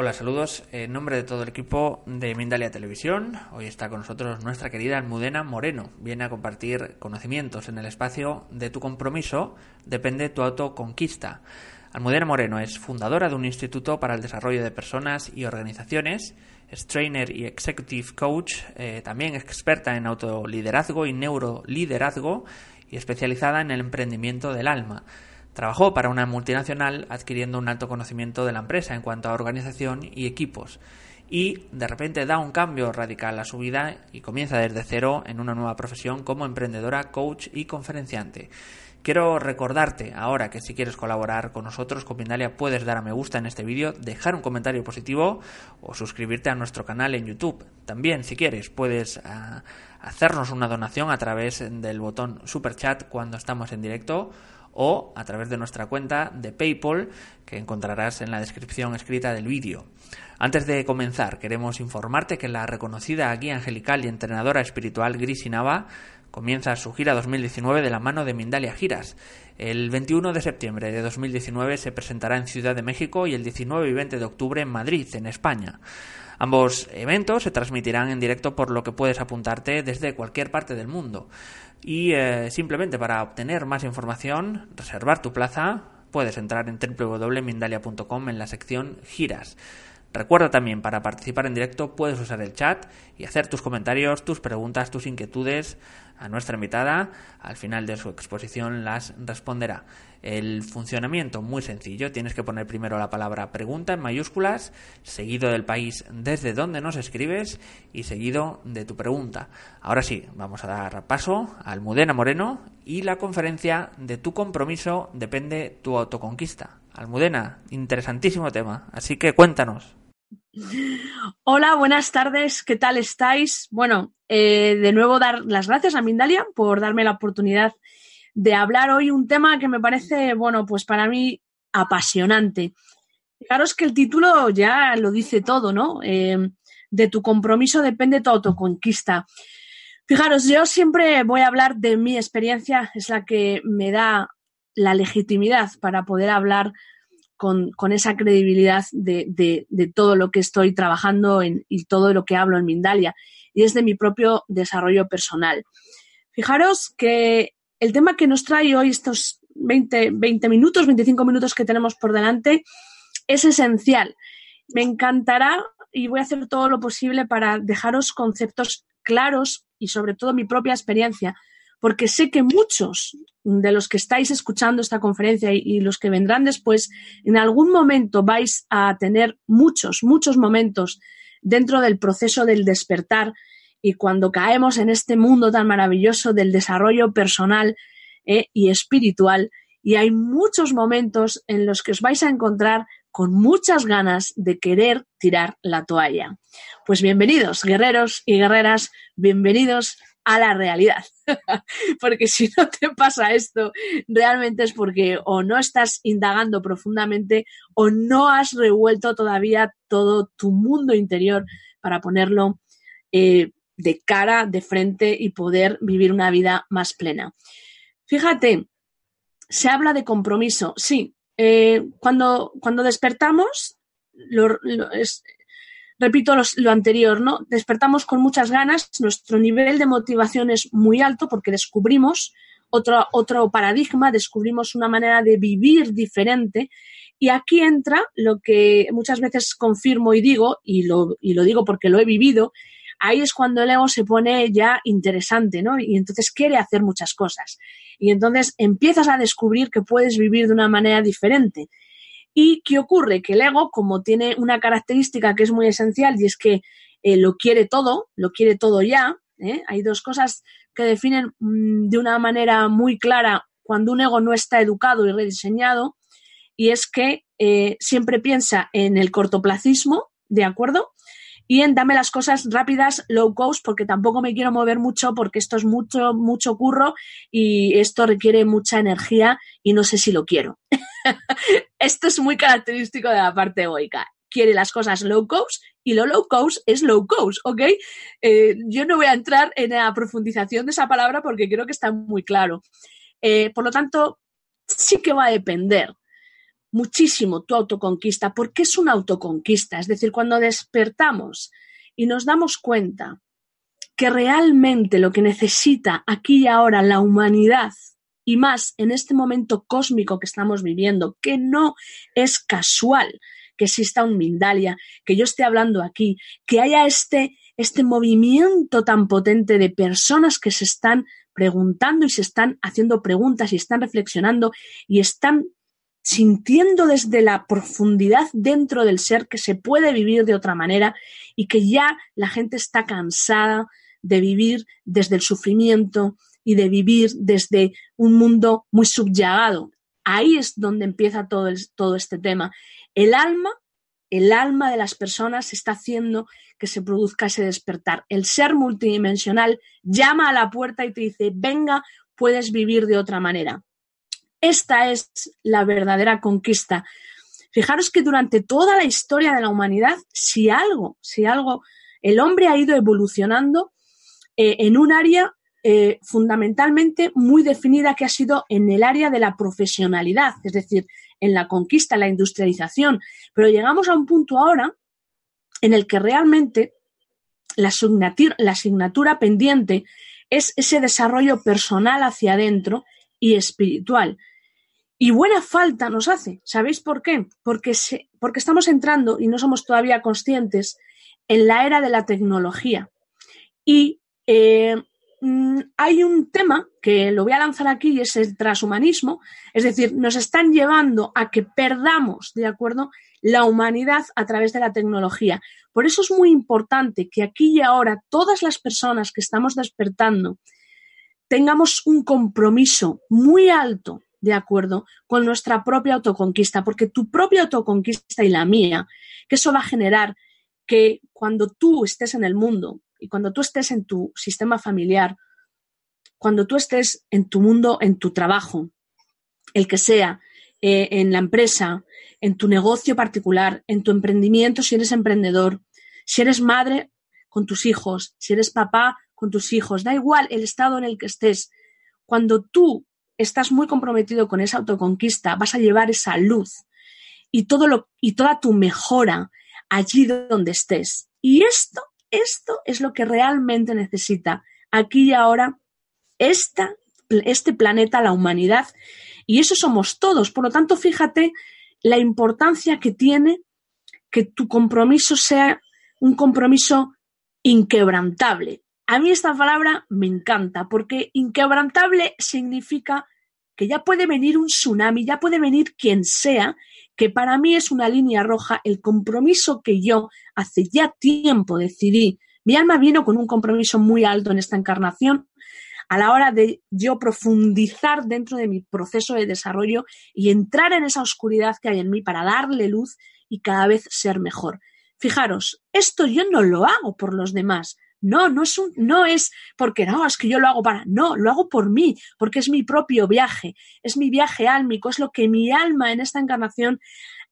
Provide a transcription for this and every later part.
Hola, saludos. En nombre de todo el equipo de Mindalia Televisión, hoy está con nosotros nuestra querida Almudena Moreno. Viene a compartir conocimientos en el espacio de tu compromiso, depende tu autoconquista. Almudena Moreno es fundadora de un instituto para el desarrollo de personas y organizaciones, es trainer y executive coach, eh, también experta en autoliderazgo y neuroliderazgo y especializada en el emprendimiento del alma. Trabajó para una multinacional adquiriendo un alto conocimiento de la empresa en cuanto a organización y equipos. Y de repente da un cambio radical a su vida y comienza desde cero en una nueva profesión como emprendedora, coach y conferenciante. Quiero recordarte ahora que si quieres colaborar con nosotros, con Mindalia, puedes dar a me gusta en este vídeo, dejar un comentario positivo o suscribirte a nuestro canal en YouTube. También, si quieres, puedes ah, hacernos una donación a través del botón Super Chat cuando estamos en directo o a través de nuestra cuenta de PayPal que encontrarás en la descripción escrita del vídeo. Antes de comenzar, queremos informarte que la reconocida guía angelical y entrenadora espiritual Gris Nava comienza su gira 2019 de la mano de Mindalia Giras. El 21 de septiembre de 2019 se presentará en Ciudad de México y el 19 y 20 de octubre en Madrid, en España. Ambos eventos se transmitirán en directo por lo que puedes apuntarte desde cualquier parte del mundo. Y eh, simplemente para obtener más información, reservar tu plaza, puedes entrar en www.mindalia.com en la sección giras. Recuerda también, para participar en directo puedes usar el chat y hacer tus comentarios, tus preguntas, tus inquietudes a nuestra invitada. Al final de su exposición las responderá. El funcionamiento muy sencillo. Tienes que poner primero la palabra pregunta en mayúsculas, seguido del país desde donde nos escribes y seguido de tu pregunta. Ahora sí, vamos a dar paso a Almudena Moreno y la conferencia de tu compromiso depende tu autoconquista. Almudena, interesantísimo tema, así que cuéntanos. Hola, buenas tardes, ¿qué tal estáis? Bueno, eh, de nuevo dar las gracias a Mindalia por darme la oportunidad de hablar hoy un tema que me parece, bueno, pues para mí apasionante. Fijaros que el título ya lo dice todo, ¿no? Eh, de tu compromiso depende tu autoconquista. Fijaros, yo siempre voy a hablar de mi experiencia, es la que me da la legitimidad para poder hablar con, esa credibilidad de, todo lo que estoy trabajando y todo lo que hablo en Mindalia y es de mi propio desarrollo personal. Fijaros que el tema que nos trae hoy estos 20, 20 minutos, 25 minutos que tenemos por delante es esencial. Me encantará y voy a hacer todo lo posible para dejaros conceptos claros y sobre todo mi propia experiencia porque sé que muchos de los que estáis escuchando esta conferencia y, los que vendrán después, en algún momento vais a tener muchos, muchos momentos dentro del proceso del despertar y cuando caemos en este mundo tan maravilloso del desarrollo personal eh, y espiritual, y hay muchos momentos en los que os vais a encontrar con muchas ganas de querer tirar la toalla. Pues bienvenidos, guerreros y guerreras, bienvenidos a la realidad. porque si no te pasa esto, realmente es porque o no estás indagando profundamente o no has revuelto todavía todo tu mundo interior para ponerlo eh, de cara, de frente y poder vivir una vida más plena. Fíjate, se habla de compromiso. Sí, eh, cuando, cuando despertamos, es, repito lo anterior, ¿no? Despertamos con muchas ganas, nuestro nivel de motivación es muy alto porque descubrimos otro, otro paradigma, descubrimos una manera de vivir diferente. Y aquí entra lo que muchas veces confirmo y digo, y lo, y lo digo porque lo he vivido, ahí es cuando el ego se pone ya interesante, ¿no? Y entonces quiere hacer muchas cosas. Y entonces empiezas a descubrir que puedes vivir de una manera diferente. ¿Y qué ocurre? Que el ego, como tiene una característica que es muy esencial y es que eh, lo quiere todo, lo quiere todo ya, ¿eh? hay dos cosas que definen mm, de una manera muy clara cuando un ego no está educado y rediseñado, y es que eh, siempre piensa en el cortoplacismo, ¿de acuerdo? Y en dame las cosas rápidas, low cost, porque tampoco me quiero mover mucho, porque esto es mucho, mucho curro y esto requiere mucha energía y no sé si lo quiero. esto es muy característico de la parte egoica. Quiere las cosas low cost y lo low cost es low cost, ¿ok? Eh, yo no voy a entrar en la profundización de esa palabra porque creo que está muy claro. Eh, por lo tanto, sí que va a depender muchísimo tu autoconquista, porque es una autoconquista. Es decir, cuando despertamos y nos damos cuenta que realmente lo que necesita aquí y ahora la humanidad, y más en este momento cósmico que estamos viviendo, que no es casual que exista un Mindalia, que yo esté hablando aquí, que haya este, este movimiento tan potente de personas que se están preguntando y se están haciendo preguntas y están reflexionando y están sintiendo desde la profundidad dentro del ser que se puede vivir de otra manera y que ya la gente está cansada de vivir desde el sufrimiento y de vivir desde un mundo muy subyugado. Ahí es donde empieza todo, todo este tema. El alma, el alma de las personas está haciendo que se produzca ese despertar. El ser multidimensional llama a la puerta y te dice, venga, puedes vivir de otra manera. Esta es la verdadera conquista. Fijaros que durante toda la historia de la humanidad, si algo, si algo, el hombre ha ido evolucionando eh, en un área eh, fundamentalmente muy definida que ha sido en el área de la profesionalidad, es decir, en la conquista, la industrialización. Pero llegamos a un punto ahora en el que realmente la la asignatura pendiente es ese desarrollo personal hacia adentro y espiritual. Y buena falta nos hace. ¿Sabéis por qué? Porque, porque estamos entrando, y no somos todavía conscientes, en la era de la tecnología. Y eh, mm, hay un tema que lo voy a lanzar aquí y es el transhumanismo. Es decir, nos están llevando a que perdamos, ¿de acuerdo?, la humanidad a través de la tecnología. Por eso es muy importante que aquí y ahora todas las personas que estamos despertando tengamos un compromiso muy alto de acuerdo con nuestra propia autoconquista, porque tu propia autoconquista y la mía, que eso va a generar que cuando tú estés en el mundo y cuando tú estés en tu sistema familiar, cuando tú estés en tu mundo, en tu trabajo, el que sea, eh, en la empresa, en tu negocio particular, en tu emprendimiento, si eres emprendedor, si eres madre con tus hijos, si eres papá con tus hijos, da igual el estado en el que estés, cuando tú estás muy comprometido con esa autoconquista, vas a llevar esa luz y, todo lo, y toda tu mejora allí donde estés. Y esto, esto es lo que realmente necesita aquí y ahora este planeta, la humanidad, y eso somos todos. Por lo tanto, fíjate la importancia que tiene que tu compromiso sea un compromiso inquebrantable. A mí esta palabra me encanta porque inquebrantable significa que ya puede venir un tsunami, ya puede venir quien sea, que para mí es una línea roja el compromiso que yo hace ya tiempo decidí. Mi alma vino con un compromiso muy alto en esta encarnación a la hora de yo profundizar dentro de mi proceso de desarrollo y entrar en esa oscuridad que hay en mí para darle luz y cada vez ser mejor. Fijaros, esto yo no lo hago por los demás, no, no es, un, no es porque no, es que yo lo hago para, no, lo hago por mí, porque es mi propio viaje, es mi viaje álmico, es lo que mi alma en esta encarnación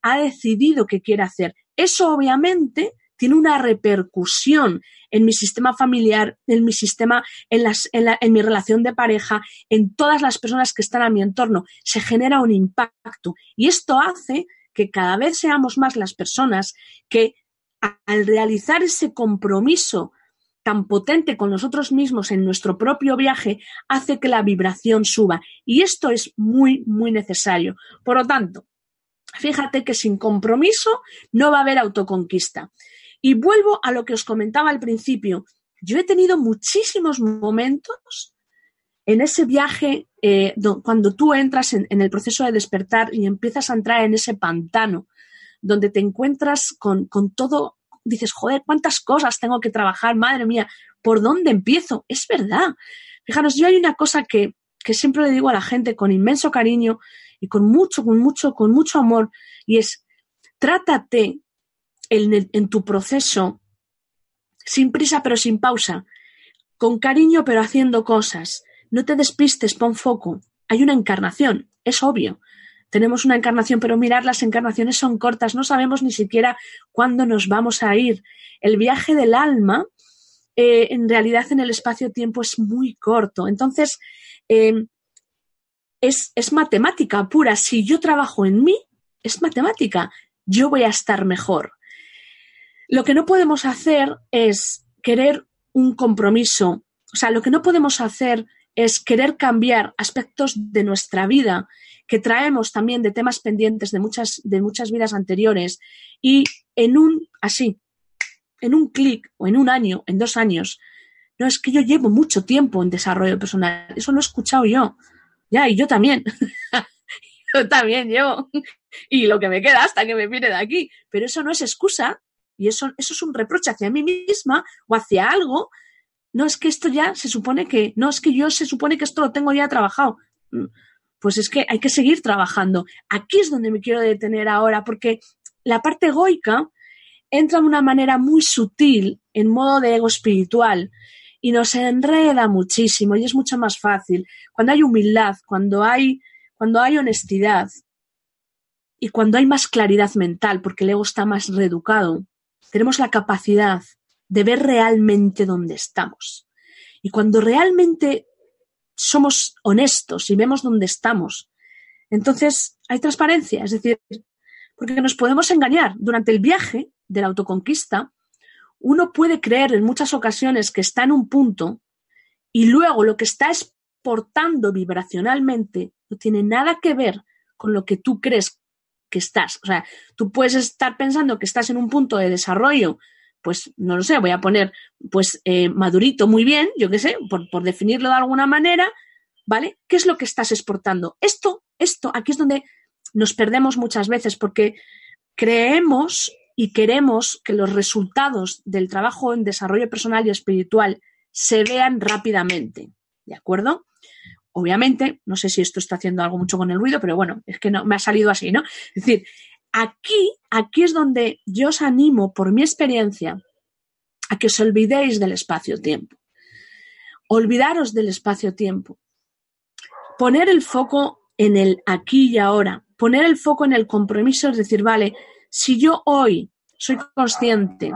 ha decidido que quiere hacer. Eso obviamente tiene una repercusión en mi sistema familiar, en mi sistema, en, las, en, en, mi relación de pareja, en todas las personas que están a mi entorno. Se genera un impacto y esto hace que cada vez seamos más las personas que al realizar ese compromiso tan potente con nosotros mismos en nuestro propio viaje hace que la vibración suba. Y esto es muy, muy necesario. Por lo tanto, fíjate que sin compromiso no va a haber autoconquista. Y vuelvo a lo que os comentaba al principio. yo he tenido muchísimos momentos en ese viaje, eh, cuando tú entras en, el proceso de despertar y empiezas a entrar en ese pantano, donde te encuentras con, con todo, dices, joder, cuántas cosas tengo que trabajar, madre mía, ¿por dónde empiezo? Es verdad. Fijaros, yo hay una cosa que, que siempre le digo a la gente con inmenso cariño y con mucho, con mucho, con mucho amor, y es, trátate en, en tu proceso sin prisa pero sin pausa, con cariño pero haciendo cosas. No te despistes, pon foco. Hay una encarnación, es obvio. Tenemos una encarnación, pero mirar, las encarnaciones son cortas, no sabemos ni siquiera cuándo nos vamos a ir. El viaje del alma, eh, en realidad en el espacio-tiempo es muy corto. Entonces, eh, es, es matemática pura. Si yo trabajo en mí, es matemática. Yo voy a estar mejor. Lo que no podemos hacer es querer un compromiso. O sea, lo que no podemos hacer es querer cambiar aspectos de nuestra vida que traemos también de temas pendientes de muchas, de muchas vidas anteriores y en un, así, en un clic o en un año, en dos años, no es que yo llevo mucho tiempo en desarrollo personal, eso lo he escuchado yo, ya, y yo también, yo también llevo, y lo que me queda hasta que me pide de aquí, pero eso no es excusa y eso, eso es un reproche hacia mí misma o hacia algo. No es que esto ya se supone que, no es que yo se supone que esto lo tengo ya trabajado. Pues es que hay que seguir trabajando. Aquí es donde me quiero detener ahora, porque la parte egoica entra de una manera muy sutil en modo de ego espiritual y nos enreda muchísimo y es mucho más fácil. Cuando hay humildad, cuando hay, cuando hay honestidad y cuando hay más claridad mental, porque el ego está más reeducado, tenemos la capacidad de ver realmente dónde estamos. Y cuando realmente somos honestos y vemos dónde estamos, entonces hay transparencia, es decir, porque nos podemos engañar. Durante el viaje de la autoconquista, uno puede creer en muchas ocasiones que está en un punto y luego lo que está exportando vibracionalmente no tiene nada que ver con lo que tú crees que estás. O sea, tú puedes estar pensando que estás en un punto de desarrollo, pues no lo sé, voy a poner pues eh, madurito muy bien, yo qué sé, por, por definirlo de alguna manera, ¿vale? ¿Qué es lo que estás exportando? Esto, esto, aquí es donde nos perdemos muchas veces porque creemos y queremos que los resultados del trabajo en desarrollo personal y espiritual se vean rápidamente, ¿de acuerdo? Obviamente, no sé si esto está haciendo algo mucho con el ruido, pero bueno, es que no, me ha salido así, ¿no? Es decir, aquí, aquí es donde yo os animo, por mi experiencia, a que os olvidéis del espacio-tiempo. Olvidaros del espacio-tiempo. Poner el foco en el aquí y ahora. Poner el foco en el compromiso, es decir, vale, si yo hoy soy consciente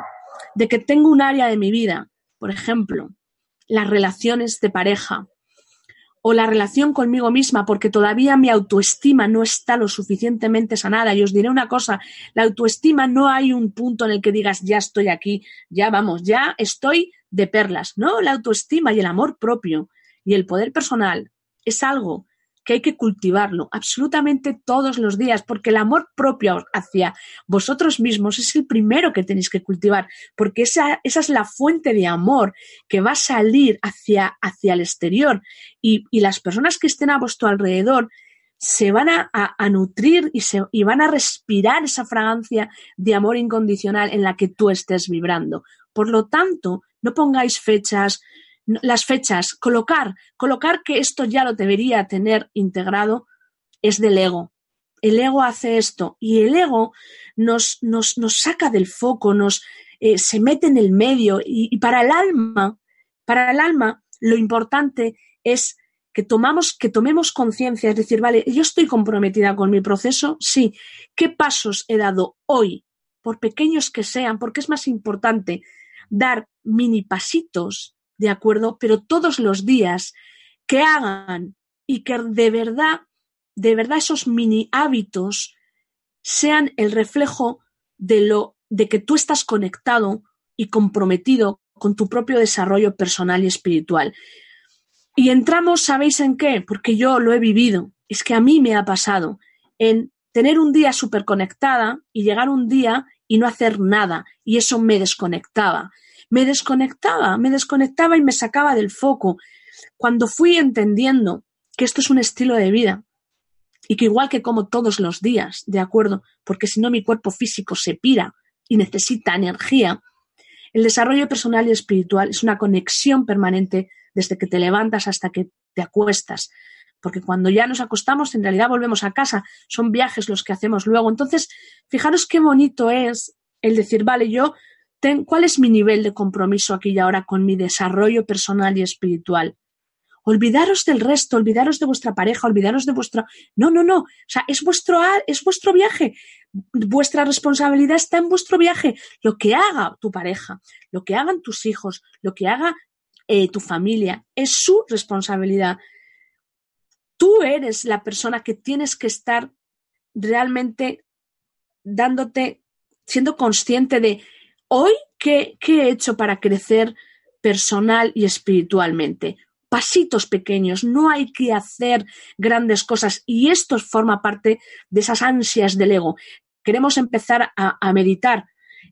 de que tengo un área de mi vida, por ejemplo, las relaciones de pareja, o la relación conmigo misma, porque todavía mi autoestima no está lo suficientemente sanada. Y os diré una cosa, la autoestima no hay un punto en el que digas, ya estoy aquí, ya vamos, ya estoy de perlas. No, la autoestima y el amor propio y el poder personal es algo que hay que cultivarlo absolutamente todos los días, porque el amor propio hacia vosotros mismos es el primero que tenéis que cultivar, porque esa, esa es la fuente de amor que va a salir hacia, hacia el exterior y, y las personas que estén a vuestro alrededor se van a, a, nutrir y, se, y van a respirar esa fragancia de amor incondicional en la que tú estés vibrando. Por lo tanto, no pongáis fechas, las fechas, colocar, colocar que esto ya lo debería tener integrado es del ego. El ego hace esto y el ego nos, nos, nos saca del foco, nos eh, se mete en el medio y, y, para el alma, para el alma, lo importante es que tomamos, que tomemos conciencia, es decir, vale, yo estoy comprometida con mi proceso, sí. ¿Qué pasos he dado hoy? Por pequeños que sean, porque es más importante dar mini pasitos ¿de acuerdo? Pero todos los días que hagan y que de verdad, de verdad esos mini hábitos sean el reflejo de lo de que tú estás conectado y comprometido con tu propio desarrollo personal y espiritual. Y entramos, ¿sabéis en qué? Porque yo lo he vivido. Es que a mí me ha pasado en tener un día súper conectada y llegar un día y no hacer nada. Y eso me desconectaba me desconectaba, me desconectaba y me sacaba del foco. Cuando fui entendiendo que esto es un estilo de vida y que igual que como todos los días, ¿de acuerdo? Porque si no mi cuerpo físico se pira y necesita energía, el desarrollo personal y espiritual es una conexión permanente desde que te levantas hasta que te acuestas. Porque cuando ya nos acostamos, en realidad volvemos a casa. Son viajes los que hacemos luego. Entonces, fijaros qué bonito es el decir, vale, yo, ¿cuál es mi nivel de compromiso aquí y ahora con mi desarrollo personal y espiritual? Olvidaros del resto, olvidaros de vuestra pareja, olvidaros de vuestra. No, no, no. O sea, es vuestro, es vuestro viaje. Vuestra responsabilidad está en vuestro viaje. Lo que haga tu pareja, lo que hagan tus hijos, lo que haga eh, tu familia, es su responsabilidad. Tú eres la persona que tienes que estar realmente dándote, siendo consciente de hoy qué, qué he hecho para crecer personal y espiritualmente pasitos pequeños, no hay que hacer grandes cosas y esto forma parte de esas ansias del ego. Queremos empezar a, meditar,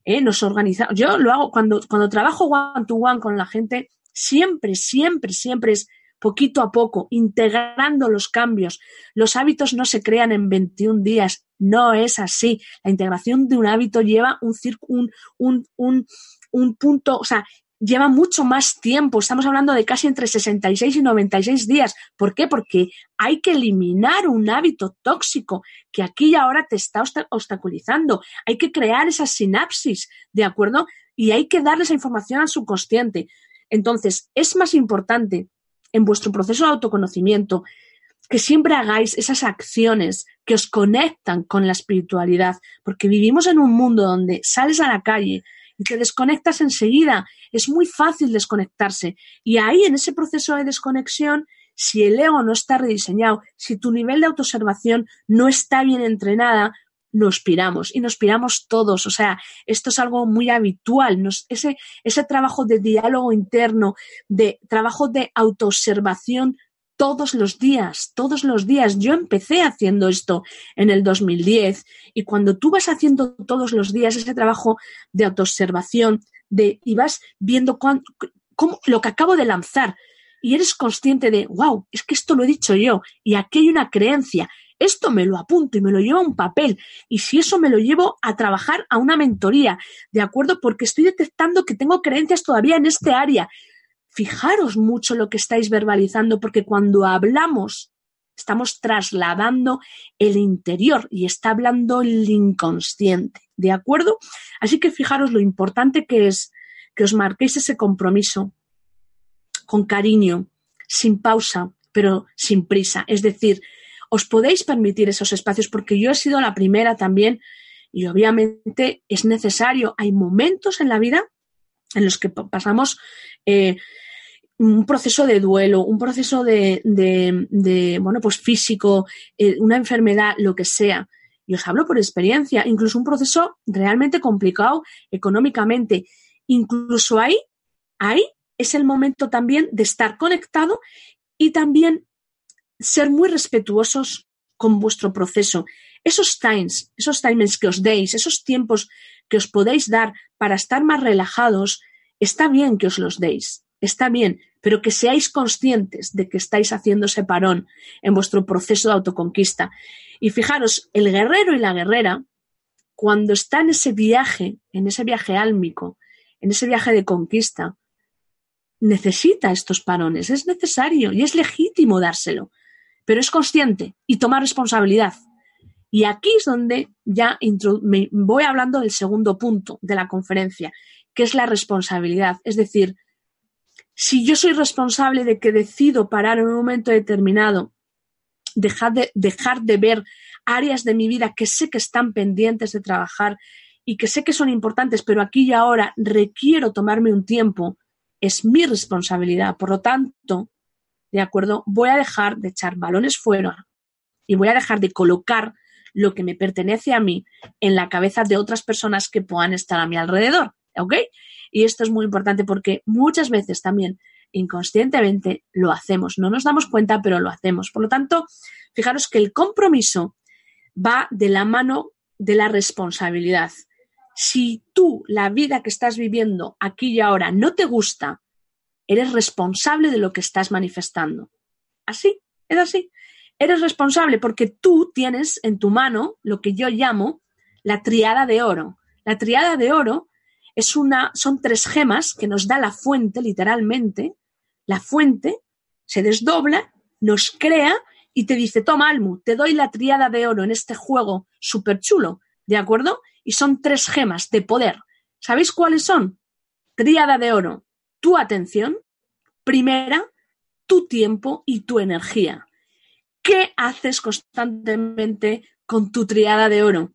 ¿eh? nos organizamos. Yo lo hago cuando, cuando trabajo one to one con la gente, siempre, siempre, siempre es poquito a poco, integrando los cambios. Los hábitos no se crean en 21 días, no es así. La integración de un hábito lleva un, un, un, un, un punto, o sea, lleva mucho más tiempo. Estamos hablando de casi entre 66 y 96 días. ¿Por qué? Porque hay que eliminar un hábito tóxico que aquí y ahora te está obstaculizando. Hay que crear esas sinapsis, ¿de acuerdo? Y hay que darle esa información al subconsciente. Entonces, es más importante en vuestro proceso de autoconocimiento que siempre hagáis esas acciones que os conectan con la espiritualidad, porque vivimos en un mundo donde sales a la calle y te desconectas enseguida. Es muy fácil desconectarse. Y ahí, en ese proceso de desconexión, si el ego no está rediseñado, si tu nivel de autoobservación no está bien entrenada, nos piramos y nos piramos todos. O sea, esto es algo muy habitual. ese, ese trabajo de diálogo interno, de trabajo de autoobservación todos los días, todos los días. Yo empecé haciendo esto en el 2010 y cuando tú vas haciendo todos los días ese trabajo de autoobservación de, y vas viendo cómo, lo que acabo de lanzar y eres consciente de, wow, es que esto lo he dicho yo y aquí hay una creencia, esto me lo apunto y me lo llevo a un papel y si eso me lo llevo a trabajar a una mentoría, ¿de acuerdo? Porque estoy detectando que tengo creencias todavía en este área fijaros mucho lo que estáis verbalizando, porque cuando hablamos estamos trasladando el interior y está hablando el inconsciente, ¿de acuerdo? Así que fijaros lo importante que es que os marquéis ese compromiso con cariño, sin pausa, pero sin prisa. Es decir, os podéis permitir esos espacios porque yo he sido la primera también y obviamente es necesario. Hay momentos en la vida en los que pasamos eh, un proceso de duelo, un proceso de, de, bueno, pues físico, eh, una enfermedad, lo que sea. Y os hablo por experiencia, incluso un proceso realmente complicado económicamente. Incluso ahí, ahí es el momento también de estar conectado y también ser muy respetuosos con vuestro proceso. Esos times, esos times que os deis, esos tiempos que os podéis dar para estar más relajados, está bien que os los deis, está bien, pero que seáis conscientes de que estáis haciendo ese parón en vuestro proceso de autoconquista. Y fijaros, el guerrero y la guerrera, cuando está en ese viaje, en ese viaje álmico, en ese viaje de conquista, necesita estos parones, es necesario y es legítimo dárselo, pero es consciente y toma responsabilidad. Y aquí es donde ya me voy hablando del segundo punto de la conferencia, que es la responsabilidad. Es decir, si yo soy responsable de que decido parar en un momento determinado, dejar de, dejar de ver áreas de mi vida que sé que están pendientes de trabajar y que sé que son importantes, pero aquí y ahora requiero tomarme un tiempo, es mi responsabilidad. Por lo tanto, ¿de acuerdo? Voy a dejar de echar balones fuera y voy a dejar de colocar lo que me pertenece a mí en la cabeza de otras personas que puedan estar a mi alrededor. ¿Ok? Y esto es muy importante porque muchas veces también inconscientemente lo hacemos. No nos damos cuenta, pero lo hacemos. Por lo tanto, fijaros que el compromiso va de la mano de la responsabilidad. Si tú la vida que estás viviendo aquí y ahora no te gusta, eres responsable de lo que estás manifestando. Así, es así. Eres responsable porque tú tienes en tu mano lo que yo llamo la triada de oro. La triada de oro es una, son tres gemas que nos da la fuente, literalmente. La fuente se desdobla, nos crea y te dice, toma, Almu, te doy la triada de oro en este juego súper chulo, ¿de acuerdo? Y son tres gemas de poder. ¿Sabéis cuáles son? Triada de oro, tu atención, primera, tu tiempo y tu energía. ¿Qué haces constantemente con tu triada de oro?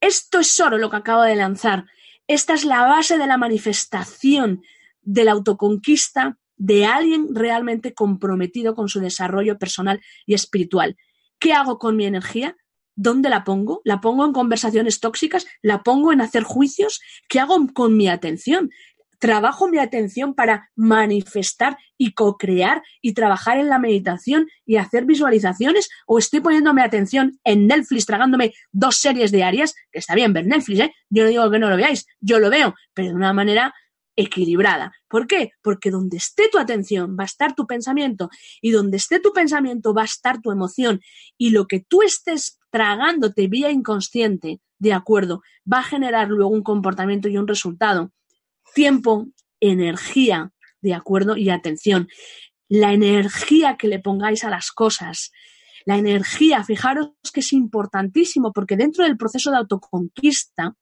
Esto es oro lo que acabo de lanzar. Esta es la base de la manifestación de la autoconquista de alguien realmente comprometido con su desarrollo personal y espiritual. ¿Qué hago con mi energía? ¿Dónde la pongo? ¿La pongo en conversaciones tóxicas? ¿La pongo en hacer juicios? ¿Qué hago con mi atención? Trabajo mi atención para manifestar y co-crear y trabajar en la meditación y hacer visualizaciones o estoy poniendo mi atención en Netflix tragándome dos series diarias, que está bien ver Netflix, ¿eh? Yo no digo que no lo veáis, yo lo veo, pero de una manera equilibrada. ¿Por qué? Porque donde esté tu atención va a estar tu pensamiento y donde esté tu pensamiento va a estar tu emoción y lo que tú estés tragándote vía inconsciente, de acuerdo, va a generar luego un comportamiento y un resultado tiempo, energía, ¿de acuerdo? Y atención, la energía que le pongáis a las cosas, la energía, fijaros que es importantísimo porque dentro del proceso de autoconquista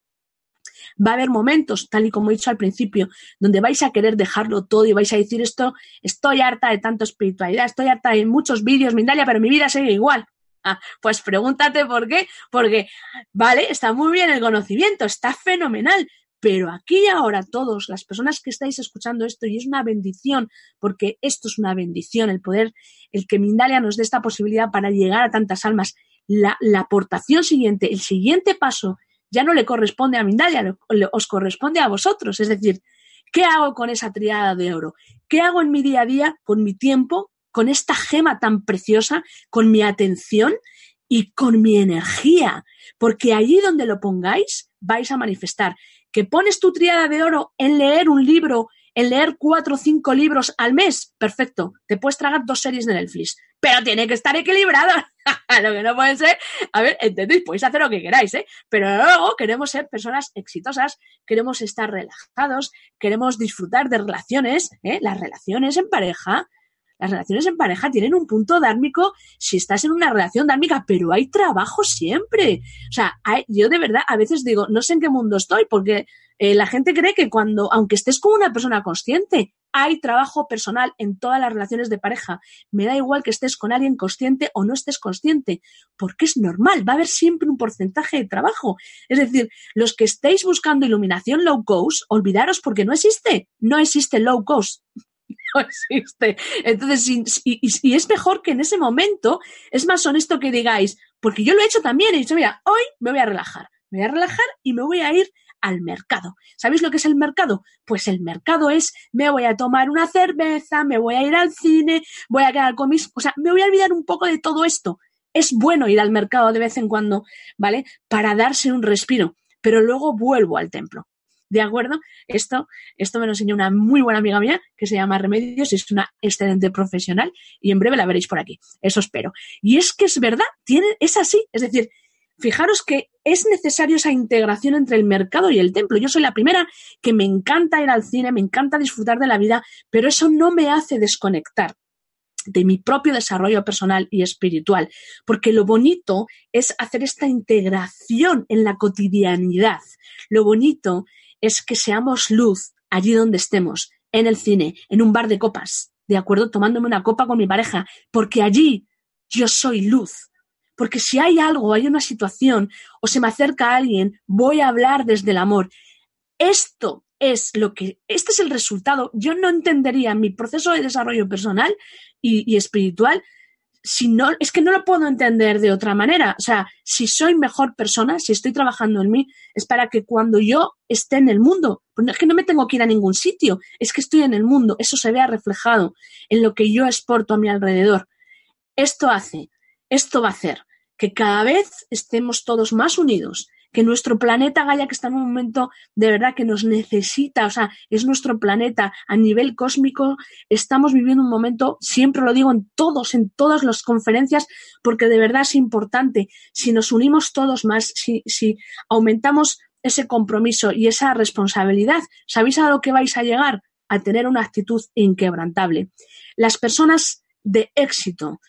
va a haber momentos, tal y como he dicho al principio, donde vais a querer dejarlo todo y vais a decir esto, estoy harta de tanto espiritualidad, estoy harta de muchos vídeos, Mindalia, pero mi vida sigue igual. Ah, pues pregúntate por qué, porque, vale, está muy bien el conocimiento, está fenomenal, pero aquí y ahora todos, las personas que estáis escuchando esto, y es una bendición, porque esto es una bendición, el poder, el que Mindalia nos dé esta posibilidad para llegar a tantas almas. La, aportación siguiente, el siguiente paso, ya no le corresponde a Mindalia, os corresponde a vosotros. Es decir, ¿qué hago con esa triada de oro? ¿Qué hago en mi día a día, con mi tiempo, con esta gema tan preciosa, con mi atención y con mi energía? Porque allí donde lo pongáis, vais a manifestar que pones tu triada de oro en leer un libro, en leer cuatro o cinco libros al mes, perfecto, te puedes tragar dos series de Netflix, pero tiene que estar equilibrado. lo que no puede ser, a ver, entendéis, podéis hacer lo que queráis, ¿eh? Pero luego queremos ser personas exitosas, queremos estar relajados, queremos disfrutar de relaciones, ¿eh? Las relaciones en pareja, las relaciones en pareja tienen un punto dármico si estás en una relación dármica, pero hay trabajo siempre. O sea, yo de verdad a veces digo, no sé en qué mundo estoy, porque eh, la gente cree que cuando, aunque estés con una persona consciente, hay trabajo personal en todas las relaciones de pareja. Me da igual que estés con alguien consciente o no estés consciente, porque es normal, va a haber siempre un porcentaje de trabajo. Es decir, los que estéis buscando iluminación low cost, olvidaros porque no existe, no existe low cost. No existe. Entonces, y, es mejor que en ese momento, es más honesto que digáis, porque yo lo he hecho también, he dicho, mira, hoy me voy a relajar, me voy a relajar y me voy a ir al mercado. ¿Sabéis lo que es el mercado? Pues el mercado es, me voy a tomar una cerveza, me voy a ir al cine, voy a quedar con mis, o sea, me voy a olvidar un poco de todo esto. Es bueno ir al mercado de vez en cuando, ¿vale? Para darse un respiro, pero luego vuelvo al templo. ¿De acuerdo? Esto, esto me lo enseñó una muy buena amiga mía que se llama Remedios y es una excelente profesional y en breve la veréis por aquí. Eso espero. Y es que es verdad, tiene, es así. Es decir, fijaros que es necesario esa integración entre el mercado y el templo. Yo soy la primera que me encanta ir al cine, me encanta disfrutar de la vida, pero eso no me hace desconectar de mi propio desarrollo personal y espiritual, porque lo bonito es hacer esta integración en la cotidianidad. Lo bonito es que seamos luz allí donde estemos, en el cine, en un bar de copas, ¿de acuerdo? Tomándome una copa con mi pareja, porque allí yo soy luz. Porque si hay algo, hay una situación, o se me acerca alguien, voy a hablar desde el amor. Esto es lo que, este es el resultado. Yo no entendería mi proceso de desarrollo personal y, y espiritual si no, es que no lo puedo entender de otra manera. O sea, si soy mejor persona, si estoy trabajando en mí, es para que cuando yo esté en el mundo, pues es que no me tengo que ir a ningún sitio, es que estoy en el mundo, eso se vea reflejado en lo que yo exporto a mi alrededor. Esto hace, esto va a hacer que cada vez estemos todos más unidos, que nuestro planeta Gaia, que está en un momento de verdad que nos necesita, o sea, es nuestro planeta a nivel cósmico, estamos viviendo un momento, siempre lo digo en todos, en todas las conferencias, porque de verdad es importante, si nos unimos todos más, si, si aumentamos ese compromiso y esa responsabilidad, ¿sabéis a lo que vais a llegar? A tener una actitud inquebrantable. Las personas de éxito,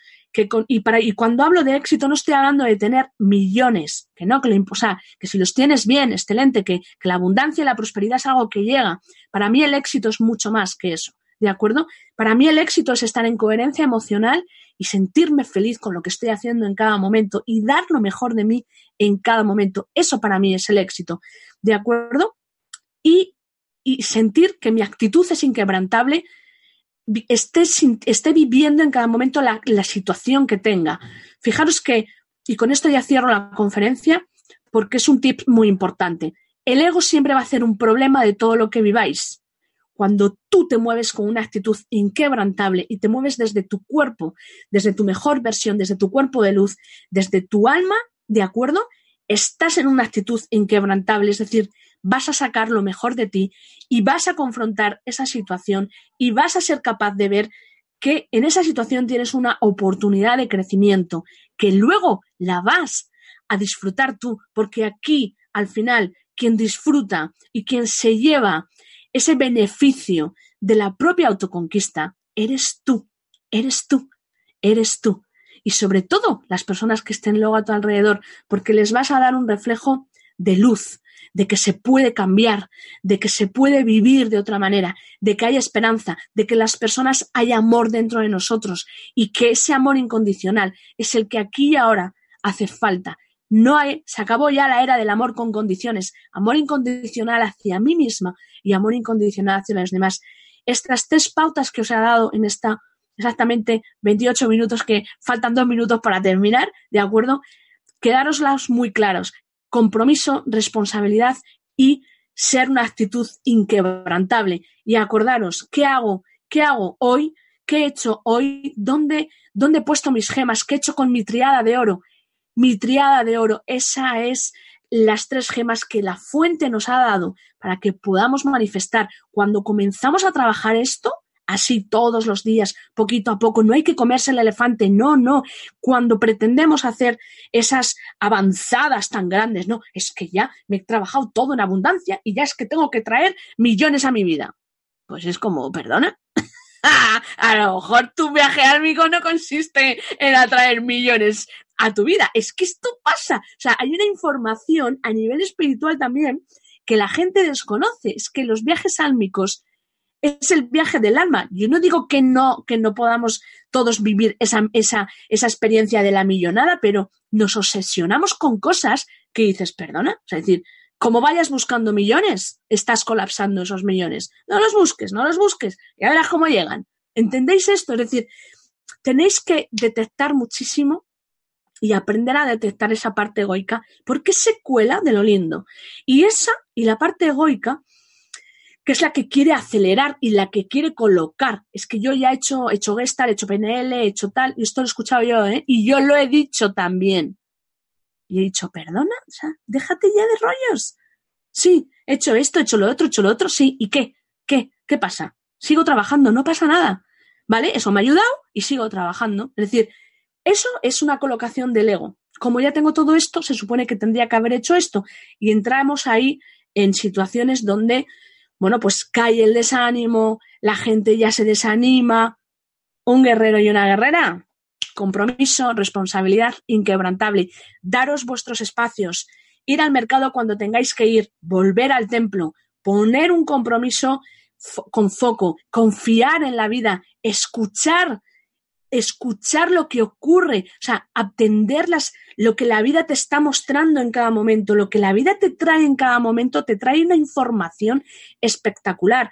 y, para, y cuando hablo de éxito no estoy hablando de tener millones, que no, que, lo, o que si los tienes bien, excelente, que, que la abundancia y la prosperidad es algo que llega. Para mí el éxito es mucho más que eso, ¿de acuerdo? Para mí el éxito es estar en coherencia emocional y sentirme feliz con lo que estoy haciendo en cada momento y dar lo mejor de mí en cada momento. Eso para mí es el éxito, ¿de acuerdo? Y, y sentir que mi actitud es inquebrantable esté, esté viviendo en cada momento la, la situación que tenga. Fijaros que, y con esto ya cierro la conferencia, porque es un tip muy importante. El ego siempre va a ser un problema de todo lo que viváis. Cuando tú te mueves con una actitud inquebrantable y te mueves desde tu cuerpo, desde tu mejor versión, desde tu cuerpo de luz, desde tu alma, ¿de acuerdo? Estás en una actitud inquebrantable, es decir, vas a sacar lo mejor de ti y vas a confrontar esa situación y vas a ser capaz de ver que en esa situación tienes una oportunidad de crecimiento, que luego la vas a disfrutar tú, porque aquí, al final, quien disfruta y quien se lleva ese beneficio de la propia autoconquista, eres tú, eres tú, eres tú. Y sobre todo las personas que estén luego a tu alrededor, porque les vas a dar un reflejo de luz, de que se puede cambiar, de que se puede vivir de otra manera, de que hay esperanza, de que las personas hay amor dentro de nosotros y que ese amor incondicional es el que aquí y ahora hace falta. No hay, se acabó ya la era del amor con condiciones, amor incondicional hacia mí misma y amor incondicional hacia los demás. Estas tres pautas que os he dado en esta exactamente 28 minutos que faltan dos minutos para terminar, ¿de acuerdo? Quedároslas muy claros compromiso, responsabilidad y ser una actitud inquebrantable. Y acordaros, ¿qué hago? ¿Qué hago hoy? ¿Qué he hecho hoy? ¿Dónde, ¿Dónde he puesto mis gemas? ¿Qué he hecho con mi triada de oro? Mi triada de oro, esa es las tres gemas que la fuente nos ha dado para que podamos manifestar. Cuando comenzamos a trabajar esto, así todos los días, poquito a poco. No hay que comerse el elefante, no, no. Cuando pretendemos hacer esas avanzadas tan grandes, no, es que ya me he trabajado todo en abundancia y ya es que tengo que traer millones a mi vida. Pues es como, perdona. a lo mejor tu viaje álmico no consiste en atraer millones a tu vida. Es que esto pasa. O sea, hay una información a nivel espiritual también que la gente desconoce. Es que los viajes álmicos es el viaje del alma. Yo no digo que no, que no podamos todos vivir esa, esa, esa experiencia de la millonada, pero nos obsesionamos con cosas que dices, perdona, es decir, como vayas buscando millones, estás colapsando esos millones. No los busques, no los busques, y verás cómo llegan. ¿Entendéis esto? Es decir, tenéis que detectar muchísimo y aprender a detectar esa parte egoica, porque se cuela de lo lindo. Y esa y la parte egoica que es la que quiere acelerar y la que quiere colocar. Es que yo ya he hecho, he hecho he hecho PNL, he hecho tal, y esto lo he escuchado yo, ¿eh? Y yo lo he dicho también. Y he dicho, perdona, o sea, déjate ya de rollos. Sí, he hecho esto, he hecho lo otro, he hecho lo otro, sí. ¿Y qué? ¿Qué? ¿Qué pasa? Sigo trabajando, no pasa nada. ¿Vale? Eso me ha ayudado y sigo trabajando. Es decir, eso es una colocación del ego. Como ya tengo todo esto, se supone que tendría que haber hecho esto. Y entramos ahí en situaciones donde bueno, pues cae el desánimo, la gente ya se desanima. Un guerrero y una guerrera, compromiso, responsabilidad inquebrantable. Daros vuestros espacios, ir al mercado cuando tengáis que ir, volver al templo, poner un compromiso con foco, confiar en la vida, escuchar escuchar lo que ocurre, o sea, atender lo que la vida te está mostrando en cada momento, lo que la vida te trae en cada momento, te trae una información espectacular.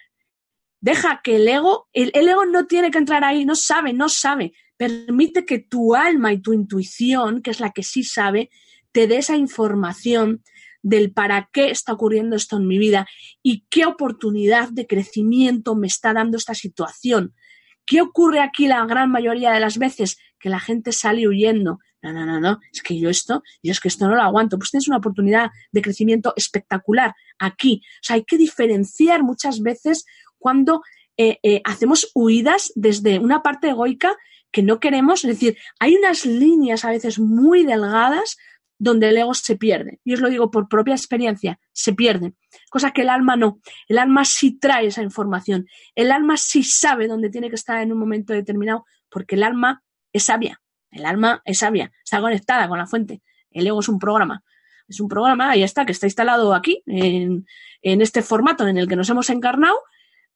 Deja que el ego, el, el ego no tiene que entrar ahí, no sabe, no sabe. Permite que tu alma y tu intuición, que es la que sí sabe, te dé esa información del para qué está ocurriendo esto en mi vida y qué oportunidad de crecimiento me está dando esta situación ¿Qué ocurre aquí la gran mayoría de las veces? Que la gente sale huyendo no, no, no, no, es que yo esto, yo es que esto no lo aguanto. Pues tienes una oportunidad de crecimiento espectacular aquí. O sea, hay que diferenciar muchas veces cuando eh, eh, hacemos huidas desde una parte egoica que no queremos. Es decir, hay unas líneas a veces muy delgadas donde el ego se pierde. Y os lo digo por propia experiencia, se pierde. Cosa que el alma no. El alma sí trae esa información. El alma sí sabe dónde tiene que estar en un momento determinado, porque el alma es sabia. El alma es sabia, está conectada con la fuente. El ego es un programa. Es un programa, ahí está, que está instalado aquí, en, este formato en el que nos hemos encarnado,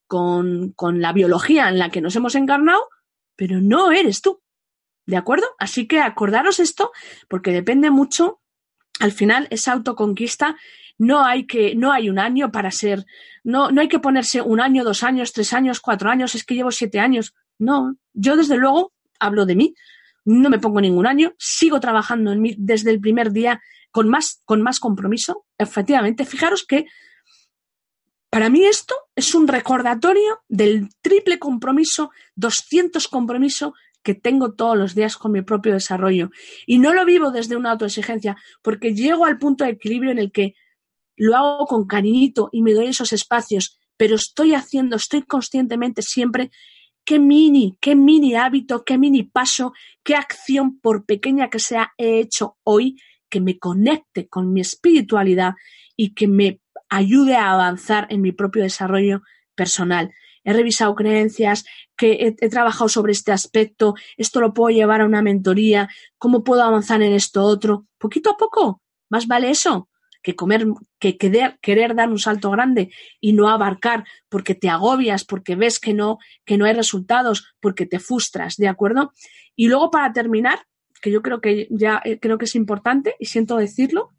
con, con la biología en la que nos hemos encarnado, pero no eres tú. ¿De acuerdo? Así que acordaros esto, porque depende mucho, al final, esa autoconquista, no hay que, no hay un año para ser, no, no hay que ponerse un año, dos años, tres años, cuatro años, es que llevo siete años. No, yo desde luego hablo de mí no me pongo ningún año, sigo trabajando en mí desde el primer día con más, con más compromiso. Efectivamente, fijaros que para mí esto es un recordatorio del triple compromiso, 200 compromiso que tengo todos los días con mi propio desarrollo. Y no lo vivo desde una autoexigencia, porque llego al punto de equilibrio en el que lo hago con cariñito y me doy esos espacios, pero estoy haciendo, estoy conscientemente siempre qué mini, qué mini hábito, qué mini paso, qué acción, por pequeña que sea, he hecho hoy que me conecte con mi espiritualidad y que me ayude a avanzar en mi propio desarrollo personal. He revisado creencias, que he, trabajado sobre este aspecto, esto lo puedo llevar a una mentoría, cómo puedo avanzar en esto otro. Poquito a poco, más vale eso que comer, que querer, querer dar un salto grande y no abarcar porque te agobias, porque ves que no, que no hay resultados, porque te frustras, ¿de acuerdo? Y luego para terminar, que yo creo que ya eh, creo que es importante y siento decirlo,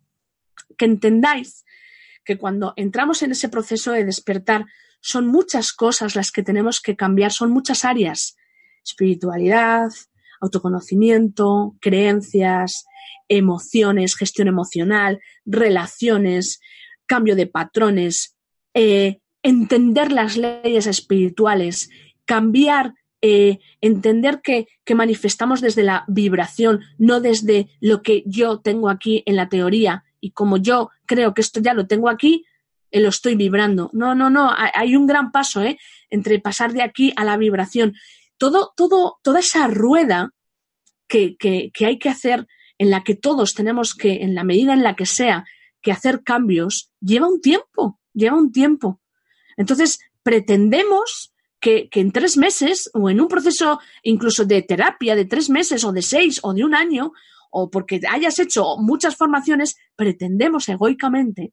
que entendáis que cuando entramos en ese proceso de despertar son muchas cosas las que tenemos que cambiar, son muchas áreas, espiritualidad, autoconocimiento, creencias, emociones, gestión emocional, relaciones, cambio de patrones, eh, entender las leyes espirituales, cambiar, eh, entender que, manifestamos desde la vibración, no desde lo que yo tengo aquí en la teoría y como yo creo que esto ya lo tengo aquí, lo estoy vibrando. No, no, no, hay un gran paso entre pasar de aquí a la vibración. Todo, todo, toda esa rueda que, que, que hay que hacer en la que todos tenemos que, en la medida en la que sea, que hacer cambios, lleva un tiempo, lleva un tiempo. Entonces, pretendemos que, en tres meses o en un proceso incluso de terapia de tres meses o de seis o de un año, o porque hayas hecho muchas formaciones, pretendemos egoicamente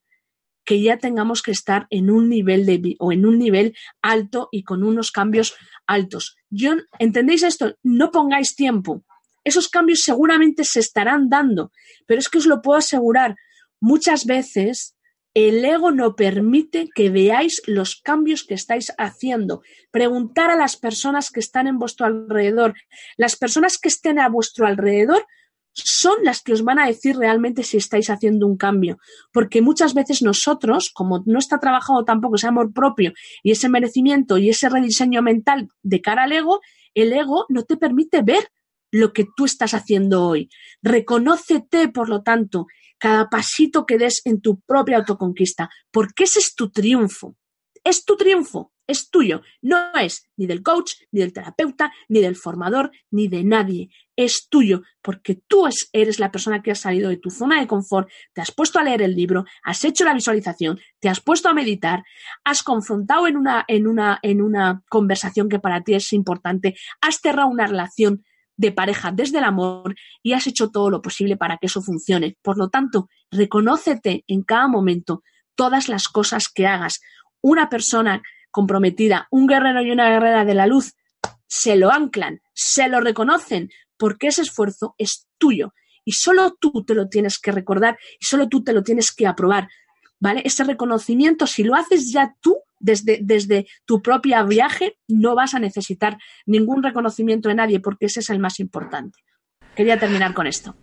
que ya tengamos que estar en un nivel de o en un nivel alto y con unos cambios altos. Yo, ¿entendéis esto? No pongáis tiempo esos cambios seguramente se estarán dando, pero es que os lo puedo asegurar, muchas veces el ego no permite que veáis los cambios que estáis haciendo. Preguntar a las personas que están en vuestro alrededor. Las personas que estén a vuestro alrededor son las que os van a decir realmente si estáis haciendo un cambio. Porque muchas veces nosotros, como no está trabajado tampoco ese amor propio y ese merecimiento y ese rediseño mental de cara al ego, el ego no te permite ver lo que tú estás haciendo hoy. Reconócete, por lo tanto, cada pasito que des en tu propia autoconquista, porque ese es tu triunfo. Es tu triunfo, es tuyo. No es ni del coach, ni del terapeuta, ni del formador, ni de nadie. Es tuyo, porque tú eres la persona que has salido de tu zona de confort, te has puesto a leer el libro, has hecho la visualización, te has puesto a meditar, has confrontado en una, en una, en una conversación que para ti es importante, has cerrado una relación de pareja desde el amor y has hecho todo lo posible para que eso funcione. Por lo tanto, reconócete en cada momento todas las cosas que hagas. Una persona comprometida, un guerrero y una guerrera de la luz, se lo anclan, se lo reconocen, porque ese esfuerzo es tuyo y solo tú te lo tienes que recordar y solo tú te lo tienes que aprobar. ¿Vale? Ese reconocimiento, si lo haces ya tú, desde, desde tu propia viaje, no vas a necesitar ningún reconocimiento de nadie porque ese es el más importante. Quería terminar con esto.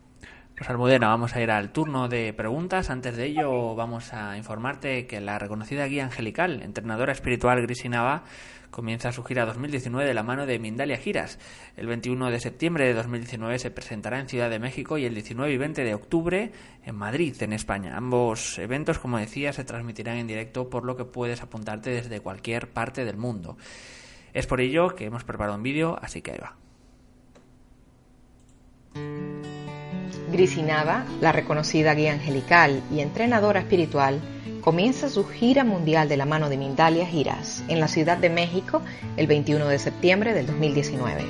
Pues Almudena, vamos a ir al turno de preguntas. Antes de ello, vamos a informarte que la reconocida guía angelical, entrenadora espiritual Grisinava, comienza su gira 2019 de la mano de Mindalia Giras. El 21 de septiembre de 2019 se presentará en Ciudad de México y el 19 y 20 de octubre en Madrid, en España. Ambos eventos, como decía, se transmitirán en directo, por lo que puedes apuntarte desde cualquier parte del mundo. Es por ello que hemos preparado un vídeo, así que ahí va. Grisinava, la reconocida guía angelical y entrenadora espiritual, comienza su gira mundial de la mano de Mindalia Giras en la Ciudad de México el 21 de septiembre del 2019.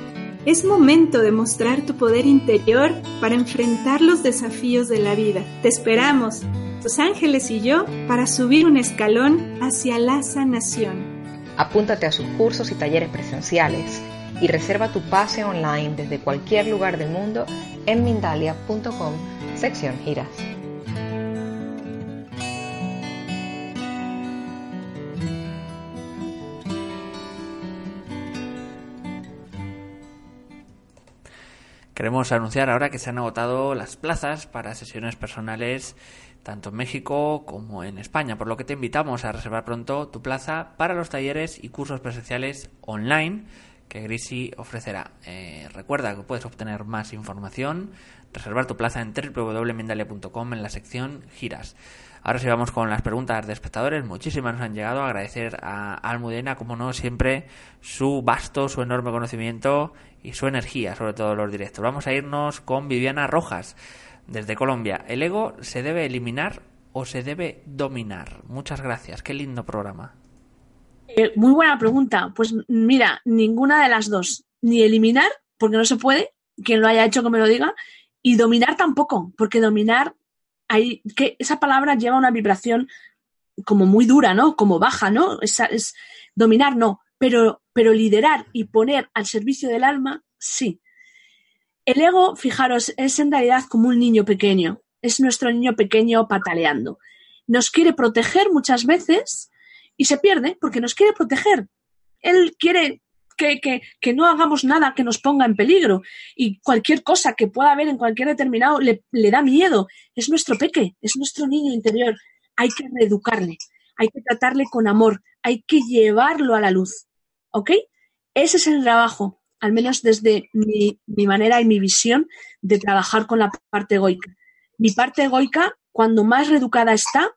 Es momento de mostrar tu poder interior para enfrentar los desafíos de la vida. Te esperamos, tus ángeles y yo, para subir un escalón hacia la sanación. Apúntate a sus cursos y talleres presenciales y reserva tu pase online desde cualquier lugar del mundo en mindalia.com, sección giras. Queremos anunciar ahora que se han agotado las plazas para sesiones personales tanto en México como en España, por lo que te invitamos a reservar pronto tu plaza para los talleres y cursos presenciales online que Grisi ofrecerá. Eh, recuerda que puedes obtener más información, reservar tu plaza en www.mindalia.com en la sección giras. Ahora sí vamos con las preguntas de espectadores. Muchísimas nos han llegado. Agradecer a Almudena, como no, siempre su vasto, su enorme conocimiento y su energía, sobre todo los directos. Vamos a irnos con Viviana Rojas, desde Colombia. ¿El ego se debe eliminar o se debe dominar? Muchas gracias. Qué lindo programa. Eh, muy buena pregunta. Pues mira, ninguna de las dos. Ni eliminar, porque no se puede, quien lo haya hecho que me lo diga, y dominar tampoco, porque dominar, hay, que esa palabra lleva una vibración como muy dura, ¿no? Como baja, ¿no? Es, es dominar, no, pero, pero liderar y poner al servicio del alma, sí. El ego, fijaros, es en realidad como un niño pequeño, es nuestro niño pequeño pataleando. Nos quiere proteger muchas veces, y se pierde porque nos quiere proteger. Él quiere que, que, no hagamos nada que nos ponga en peligro y cualquier cosa que pueda haber en cualquier determinado le, le da miedo. Es nuestro peque, es nuestro niño interior. Hay que reeducarle, hay que tratarle con amor, hay que llevarlo a la luz. ¿Ok? Ese es el trabajo, al menos desde mi, mi manera y mi visión de trabajar con la parte egoica. Mi parte egoica, cuando más reeducada está,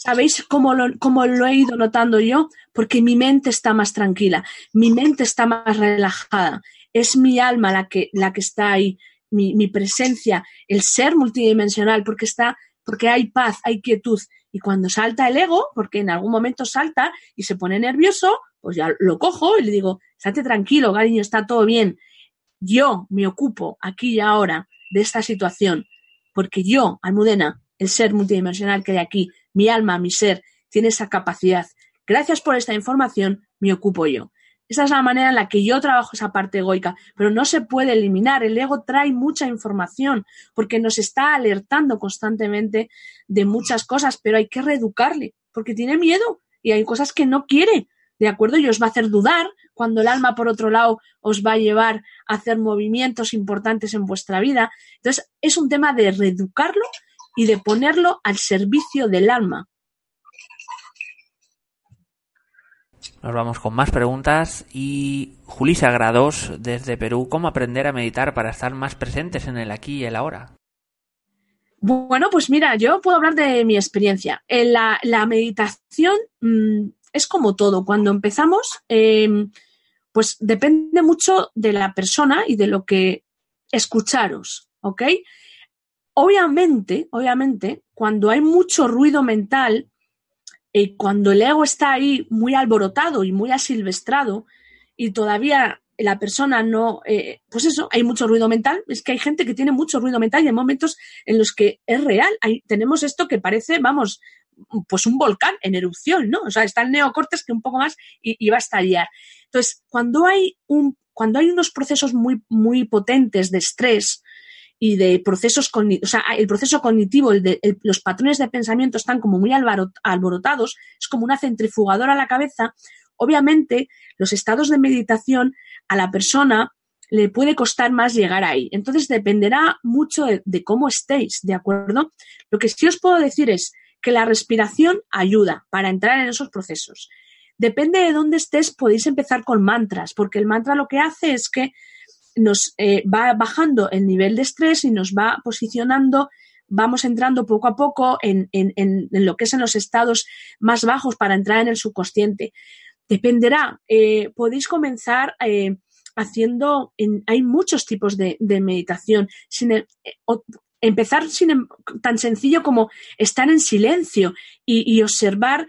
¿Sabéis cómo lo, lo he ido notando yo? Porque mi mente está más tranquila, mi mente está más relajada. Es mi alma la que, la que está ahí, mi, mi presencia, el ser multidimensional, porque está, porque hay paz, hay quietud. Y cuando salta el ego, porque en algún momento salta y se pone nervioso, pues ya lo cojo y le digo, estate tranquilo, cariño, está todo bien. Yo me ocupo aquí y ahora de esta situación, porque yo, Almudena, el ser multidimensional que hay aquí, mi alma, mi ser, tiene esa capacidad. Gracias por esta información, me ocupo yo. Esa es la manera en la que yo trabajo esa parte egoica, pero no se puede eliminar. El ego trae mucha información porque nos está alertando constantemente de muchas cosas, pero hay que reeducarle porque tiene miedo y hay cosas que no quiere. ¿De acuerdo? Y os va a hacer dudar cuando el alma, por otro lado, os va a llevar a hacer movimientos importantes en vuestra vida. Entonces, es un tema de reeducarlo y de ponerlo al servicio del alma. Nos vamos con más preguntas y Julisa Grados desde Perú, ¿cómo aprender a meditar para estar más presentes en el aquí y el ahora? Bueno, pues mira, yo puedo hablar de mi experiencia. En la, meditación mm, es como todo. Cuando empezamos, em, pues depende mucho de la persona y de lo que escucharos, ¿ok? Obviamente, obviamente, cuando hay mucho ruido mental y cuando el ego está ahí muy alborotado y muy asilvestrado y todavía la persona no, eh, pues eso, hay mucho ruido mental, es que hay gente que tiene mucho ruido mental y hay momentos en los que es real, tenemos esto que parece, vamos, pues un volcán en erupción, ¿no? O sea, está el neocortes que un poco más y, y va a estallar. Entonces, cuando hay un, cuando hay unos procesos muy, muy potentes de estrés, y de procesos cognitivos, o sea, el proceso cognitivo, el de, los patrones de pensamiento están como muy alborotados, es como una centrifugadora a la cabeza. Obviamente, los estados de meditación a la persona le puede costar más llegar ahí. Entonces dependerá mucho de, cómo estéis, ¿de acuerdo? Lo que sí os puedo decir es que la respiración ayuda para entrar en esos procesos. Depende de dónde estés, podéis empezar con mantras, porque el mantra lo que hace es que nos eh, va bajando el nivel de estrés y nos va posicionando, vamos entrando poco a poco en, lo que es en los estados más bajos para entrar en el subconsciente. Dependerá, eh, podéis comenzar eh, haciendo, hay muchos tipos de, meditación, sin, empezar sin, em, tan sencillo como estar en silencio y, observar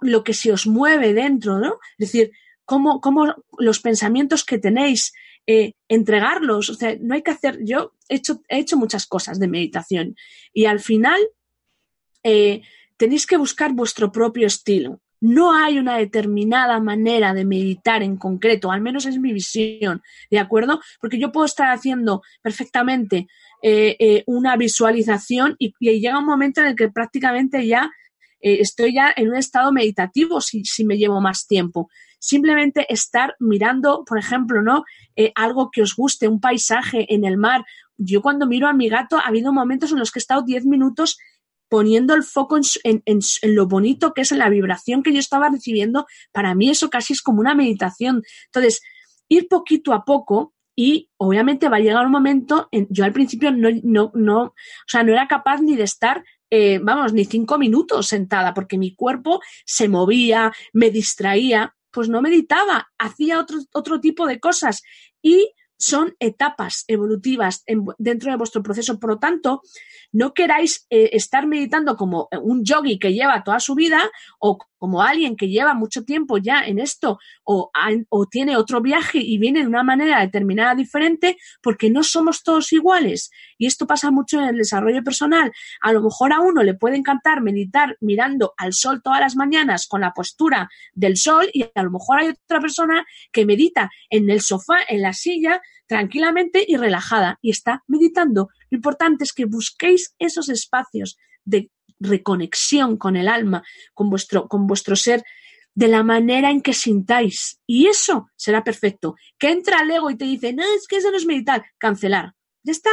lo que se os mueve dentro, ¿no? Es decir, cómo, cómo los pensamientos que tenéis, eh, entregarlos, o sea, no hay que hacer, yo he hecho, he hecho muchas cosas de meditación y al final eh, tenéis que buscar vuestro propio estilo. No hay una determinada manera de meditar en concreto, al menos es mi visión, ¿de acuerdo? Porque yo puedo estar haciendo perfectamente eh, una visualización y, llega un momento en el que prácticamente ya estoy ya en un estado meditativo si, si, me llevo más tiempo. Simplemente estar mirando, por ejemplo, ¿no? algo que os guste, un paisaje en el mar. Yo cuando miro a mi gato ha habido momentos en los que he estado 10 minutos poniendo el foco en, lo bonito que es la vibración que yo estaba recibiendo, para mí eso casi es como una meditación. Entonces, ir poquito a poco y obviamente va a llegar un momento, en, yo al principio no, no, no, o sea, no era capaz ni de estar eh, vamos, ni cinco minutos sentada, porque mi cuerpo se movía, me distraía, pues no meditaba, hacía otro, otro tipo de cosas. Y son etapas evolutivas dentro de vuestro proceso. Por lo tanto, no queráis eh, estar meditando como un yogi que lleva toda su vida o como alguien que lleva mucho tiempo ya en esto o, tiene otro viaje y viene de una manera determinada diferente porque no somos todos iguales. Y esto pasa mucho en el desarrollo personal. A lo mejor a uno le puede encantar meditar mirando al sol todas las mañanas con la postura del sol y a lo mejor hay otra persona que medita en el sofá, en la silla, tranquilamente y relajada y está meditando. Lo importante es que busquéis esos espacios de reconexión con el alma, con vuestro, con vuestro ser, de la manera en que sintáis. Y eso será perfecto. Que entra el ego y te dice, no, es que eso no es meditar, cancelar. Ya está,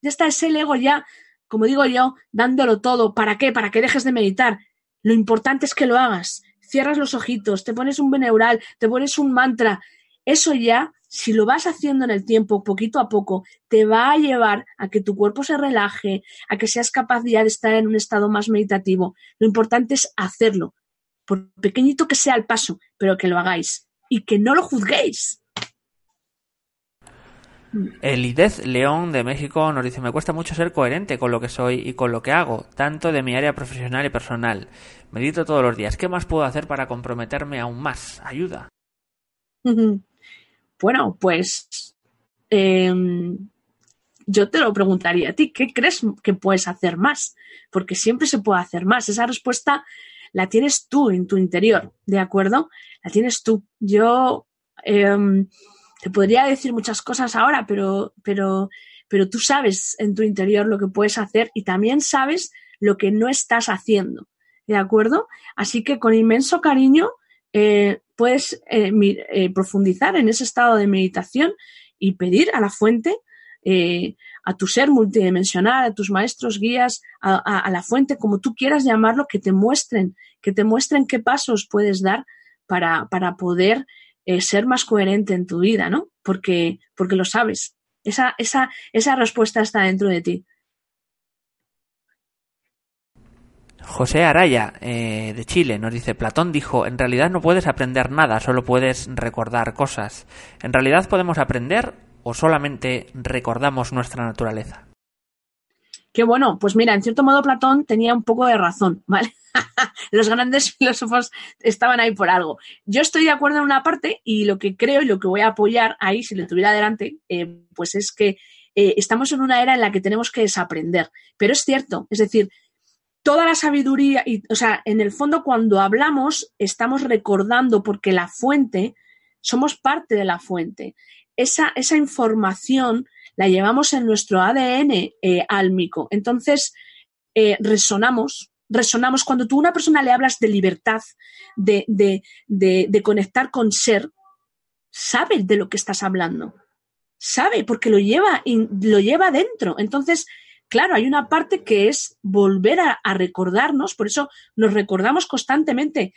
ya está ese ego ya, como digo yo, dándolo todo. ¿Para qué? Para que dejes de meditar. Lo importante es que lo hagas. Cierras los ojitos, te pones un beneural, te pones un mantra. Eso ya si lo vas haciendo en el tiempo, poquito a poco, te va a llevar a que tu cuerpo se relaje, a que seas capaz ya de estar en un estado más meditativo. Lo importante es hacerlo, por pequeñito que sea el paso, pero que lo hagáis y que no lo juzguéis. Elidez León de México nos dice, me cuesta mucho ser coherente con lo que soy y con lo que hago, tanto de mi área profesional y personal. Medito todos los días. ¿Qué más puedo hacer para comprometerme aún más? Ayuda. Bueno, pues em, yo te lo preguntaría a ti, ¿qué crees que puedes hacer más? Porque siempre se puede hacer más. Esa respuesta la tienes tú en tu interior, ¿de acuerdo? La tienes tú. Yo em, te podría decir muchas cosas ahora, pero, pero, pero tú sabes en tu interior lo que puedes hacer y también sabes lo que no estás haciendo, ¿de acuerdo? Así que con inmenso cariño eh, puedes eh, eh, profundizar en ese estado de meditación y pedir a la fuente, a tu ser multidimensional, a tus maestros guías, a, la fuente, como tú quieras llamarlo, que te muestren, que te muestren qué pasos puedes dar para, para poder ser más coherente en tu vida, ¿no? Porque, porque lo sabes. Esa, esa, esa respuesta está dentro de ti. José Araya, eh, de Chile, nos dice, Platón dijo, en realidad no puedes aprender nada, solo puedes recordar cosas. ¿En realidad podemos aprender o solamente recordamos nuestra naturaleza? Qué bueno, pues mira, en cierto modo Platón tenía un poco de razón, ¿vale? Los grandes filósofos estaban ahí por algo. Yo estoy de acuerdo en una parte y lo que creo y lo que voy a apoyar ahí, si le tuviera adelante, eh, pues es que eh, estamos en una era en la que tenemos que desaprender. Pero es cierto, es decir, toda la sabiduría, y, o sea, en el fondo cuando hablamos estamos recordando porque la fuente, somos parte de la fuente. Esa, esa información la llevamos en nuestro ADN eh, álmico. Entonces, eh, resonamos, resonamos. Cuando tú a una persona le hablas de libertad, de, de, de, de conectar con ser, sabe de lo que estás hablando. sabe porque lo lleva, lo lleva dentro. Entonces, claro, hay una parte que es volver a, recordarnos, por eso nos recordamos constantemente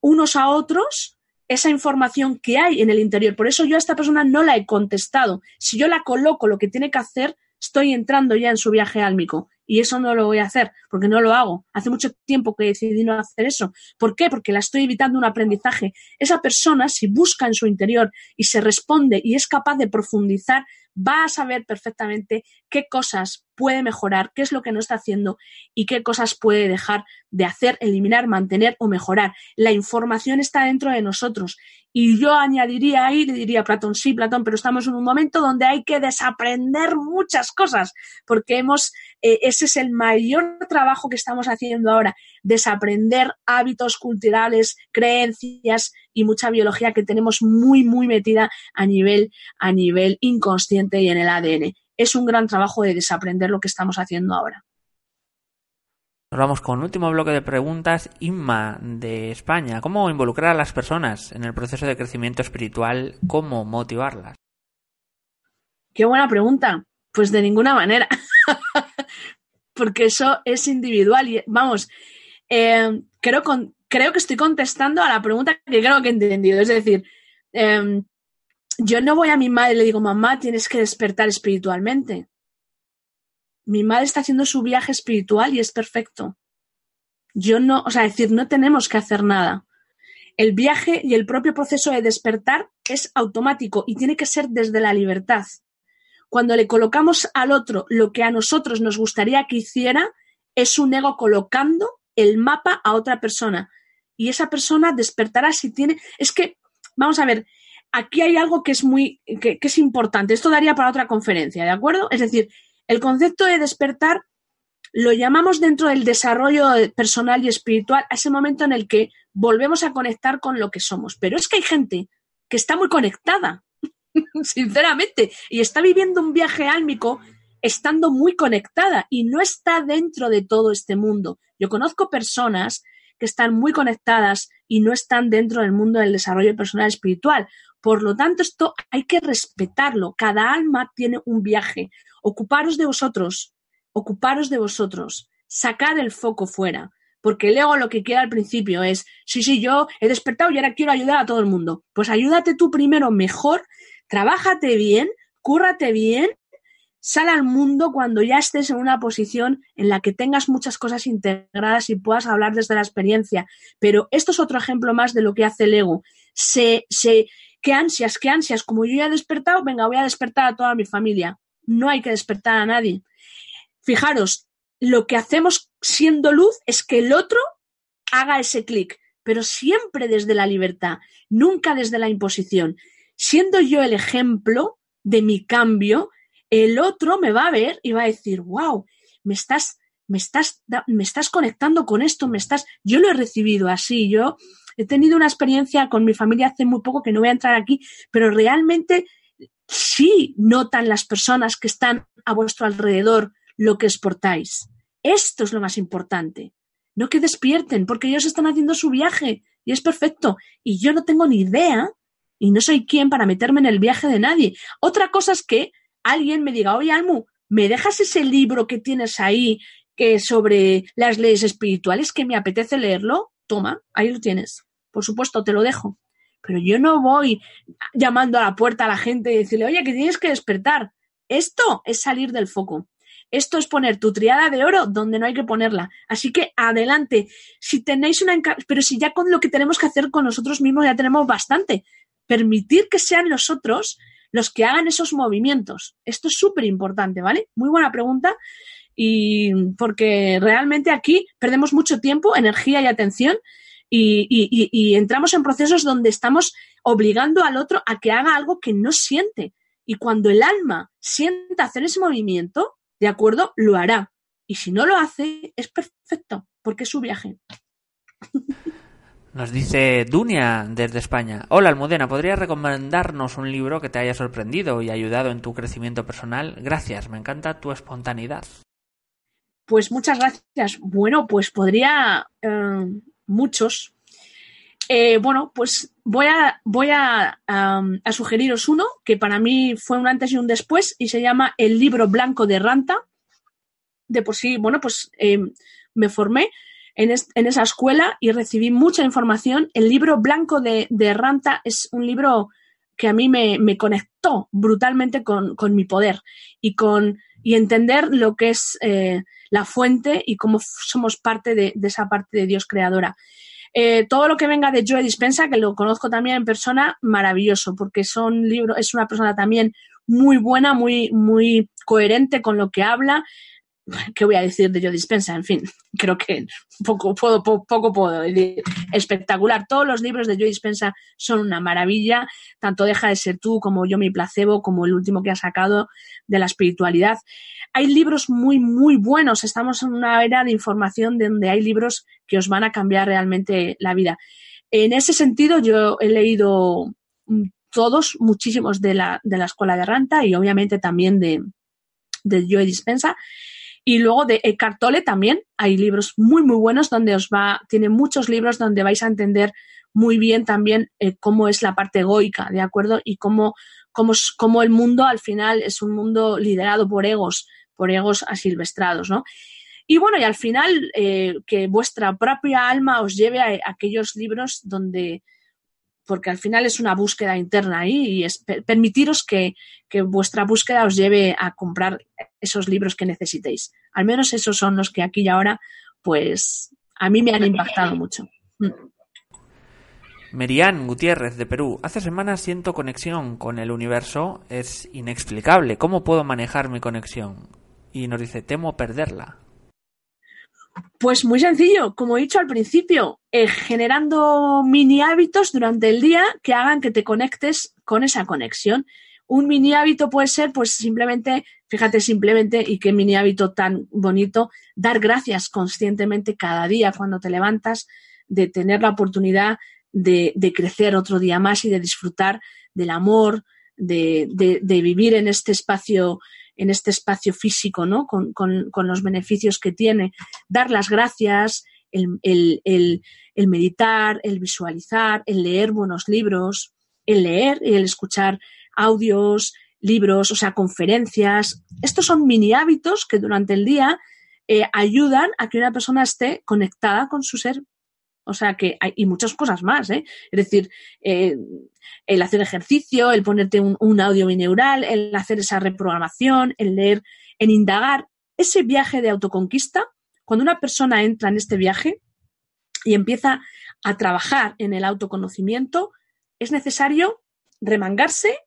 unos a otros esa información que hay en el interior. Por eso yo a esta persona no la he contestado. Si yo la coloco lo que tiene que hacer, estoy entrando ya en su viaje álmico. Y eso no lo voy a hacer, porque no lo hago. Hace mucho tiempo que decidí no hacer eso. ¿Por qué? Porque la estoy evitando un aprendizaje. Esa persona, si busca en su interior y se responde y es capaz de profundizar, va a saber perfectamente qué cosas puede mejorar, qué es lo que no está haciendo y qué cosas puede dejar de hacer, eliminar, mantener o mejorar. La información está dentro de nosotros. Y yo añadiría ahí, le diría Platón, sí, Platón, pero estamos en un momento donde hay que desaprender muchas cosas, porque hemos, eh, ese es el mayor trabajo que estamos haciendo ahora, desaprender hábitos culturales, creencias y mucha biología que tenemos muy, muy metida a nivel, a nivel inconsciente y en el ADN. Es un gran trabajo de desaprender lo que estamos haciendo ahora. Nos vamos con un último bloque de preguntas. Inma, de España. ¿Cómo involucrar a las personas en el proceso de crecimiento espiritual? ¿Cómo motivarlas? Qué buena pregunta. Pues de ninguna manera. Porque eso es individual. Y vamos, eh, creo, que estoy contestando a la pregunta que creo que he entendido. Es decir, em, yo no voy a mi madre y le digo, mamá, tienes que despertar espiritualmente mi madre está haciendo su viaje espiritual y es perfecto. Yo no, o sea, decir, no tenemos que hacer nada. El viaje y el propio proceso de despertar es automático y tiene que ser desde la libertad. Cuando le colocamos al otro lo que a nosotros nos gustaría que hiciera, es un ego colocando el mapa a otra persona. Y esa persona despertará si tiene. Es que, vamos a ver, aquí hay algo que es muy, que, es importante. Esto daría para otra conferencia, ¿de acuerdo? Es decir, el concepto de despertar lo llamamos dentro del desarrollo personal y espiritual a ese momento en el que volvemos a conectar con lo que somos. Pero es que hay gente que está muy conectada, sinceramente, y está viviendo un viaje álmico estando muy conectada y no está dentro de todo este mundo. Yo conozco personas que están muy conectadas y no están dentro del mundo del desarrollo personal espiritual. Por lo tanto, esto hay que respetarlo. Cada alma tiene un viaje. Ocuparos de vosotros, ocuparos de vosotros, sacar el foco fuera. Porque el ego lo que quiere al principio es, sí, sí, yo he despertado y ahora quiero ayudar a todo el mundo. Pues ayúdate tú primero mejor, trabájate bien, cúrrate bien, sal al mundo cuando ya estés en una posición en la que tengas muchas cosas integradas y puedas hablar desde la experiencia. Pero esto es otro ejemplo más de lo que hace el ego. Se, se, qué ansias, qué ansias. Como yo ya he despertado, venga, voy a despertar a toda mi familia no hay que despertar a nadie. Fijaros, lo que hacemos siendo luz es que el otro haga ese clic, pero siempre desde la libertad, nunca desde la imposición. Siendo yo el ejemplo de mi cambio, el otro me va a ver y va a decir, wow, me estás, me estás, me estás conectando con esto, me estás, yo lo he recibido así, yo he tenido una experiencia con mi familia hace muy poco que no voy a entrar aquí, pero realmente sí notan las personas que están a vuestro alrededor lo que exportáis. Esto es lo más importante. No que despierten, porque ellos están haciendo su viaje y es perfecto. Y yo no tengo ni idea y no soy quien para meterme en el viaje de nadie. Otra cosa es que alguien me diga, oye, Almu, ¿me dejas ese libro que tienes ahí que sobre las leyes espirituales que me apetece leerlo? Toma, ahí lo tienes. Por supuesto, te lo dejo. Pero yo no voy llamando a la puerta a la gente y decirle, oye, que tienes que despertar. Esto es salir del foco. Esto es poner tu triada de oro donde no hay que ponerla. Así que adelante. Si tenéis una. Pero si ya con lo que tenemos que hacer con nosotros mismos ya tenemos bastante. Permitir que sean los otros los que hagan esos movimientos. Esto es súper importante, ¿vale? Muy buena pregunta. Y porque realmente aquí perdemos mucho tiempo, energía y atención y, entramos en procesos donde estamos obligando al otro a que haga algo que no siente. Y cuando el alma sienta hacer ese movimiento, de acuerdo, lo hará. Y si no lo hace, es perfecto, porque es su viaje. Nos dice Dunia desde España. Hola Almudena, ¿podrías recomendarnos un libro que te haya sorprendido y ayudado en tu crecimiento personal? Gracias, me encanta tu espontaneidad. Pues muchas gracias. Bueno, pues podría eh, muchos. eh, bueno, pues voy a, voy a, sugeriros uno que para mí fue un antes y un después y se llama El libro blanco de Ranta. De por sí, bueno, pues eh, me formé en, en, esa escuela y recibí mucha información. El libro blanco de, de Ranta es un libro que a mí me, me conectó brutalmente con, con, mi poder y con y entender lo que es eh, la fuente y cómo somos parte de, esa parte de Dios creadora. Eh, todo lo que venga de Joe Dispensa, que lo conozco también en persona, maravilloso, porque son libros, es una persona también muy buena, muy, muy coherente con lo que habla. ¿Qué voy a decir de Joe Dispensa? En fin, creo que poco puedo, poco, puedo decir. Espectacular. Todos los libros de Joe Dispensa son una maravilla. Tanto Deja de ser tú como Yo mi placebo, como el último que ha sacado de la espiritualidad hay libros muy, muy buenos. Estamos en una era de información donde hay libros que os van a cambiar realmente la vida. En ese sentido, yo he leído todos, muchísimos de la, de la Escuela de Ranta y obviamente también de, de Joe Dispensa. Y luego de Eckhart Tolle también hay libros muy, muy buenos donde os va, tiene muchos libros donde vais a entender muy bien también eh, cómo es la parte egoica, ¿de acuerdo? Y cómo, cómo, cómo el mundo al final es un mundo liderado por egos por egos asilvestrados, ¿no? Y bueno, y al final eh, que vuestra propia alma os lleve a, aquellos libros donde, porque al final es una búsqueda interna ahí y es permitiros que, que, vuestra búsqueda os lleve a comprar esos libros que necesitéis. Al menos esos son los que aquí y ahora, pues a mí me han impactado mucho. Mm. Merian Gutiérrez de Perú. Hace semanas siento conexión con el universo. Es inexplicable. ¿Cómo puedo manejar mi conexión? y nos dice, temo perderla. Pues muy sencillo, como he dicho al principio, eh, generando mini hábitos durante el día que hagan que te conectes con esa conexión. Un mini hábito puede ser, pues simplemente, fíjate simplemente, y qué mini hábito tan bonito, dar gracias conscientemente cada día cuando te levantas, de tener la oportunidad de, crecer otro día más y de disfrutar del amor, de vivir en este espacio en este espacio físico, ¿no? Con, con, con los beneficios que tiene. Dar las gracias, el, el, el, meditar, el visualizar, el leer buenos libros, el leer y el escuchar audios, libros, o sea, conferencias. Estos son mini hábitos que durante el día eh, ayudan a que una persona esté conectada con su ser o sea que hay y muchas cosas más, ¿eh? Es decir, eh, el hacer ejercicio, el ponerte un, un, audio bineural, el hacer esa reprogramación, el leer, en indagar. Ese viaje de autoconquista, cuando una persona entra en este viaje y empieza a trabajar en el autoconocimiento, es necesario remangarse,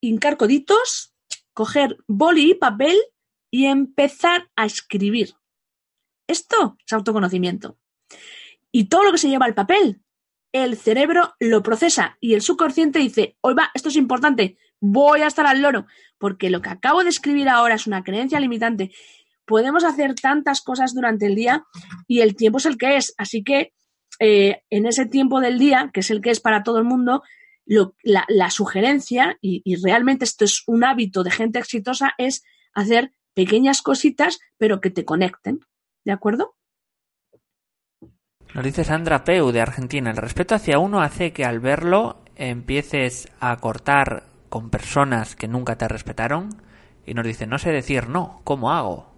hincar coditos, coger boli y papel y empezar a escribir. Esto es autoconocimiento. Y todo lo que se lleva al papel, el cerebro lo procesa y el subconsciente dice, hoy va, esto es importante, voy a estar al loro, porque lo que acabo de escribir ahora es una creencia limitante. Podemos hacer tantas cosas durante el día y el tiempo es el que es. Así que eh, en ese tiempo del día, que es el que es para todo el mundo, la, sugerencia, y realmente esto es un hábito de gente exitosa, es hacer pequeñas cositas, pero que te conecten. ¿De acuerdo? Nos dice Sandra Peu de Argentina, el respeto hacia uno hace que al verlo empieces a cortar con personas que nunca te respetaron y nos dice, no sé decir no, ¿cómo hago?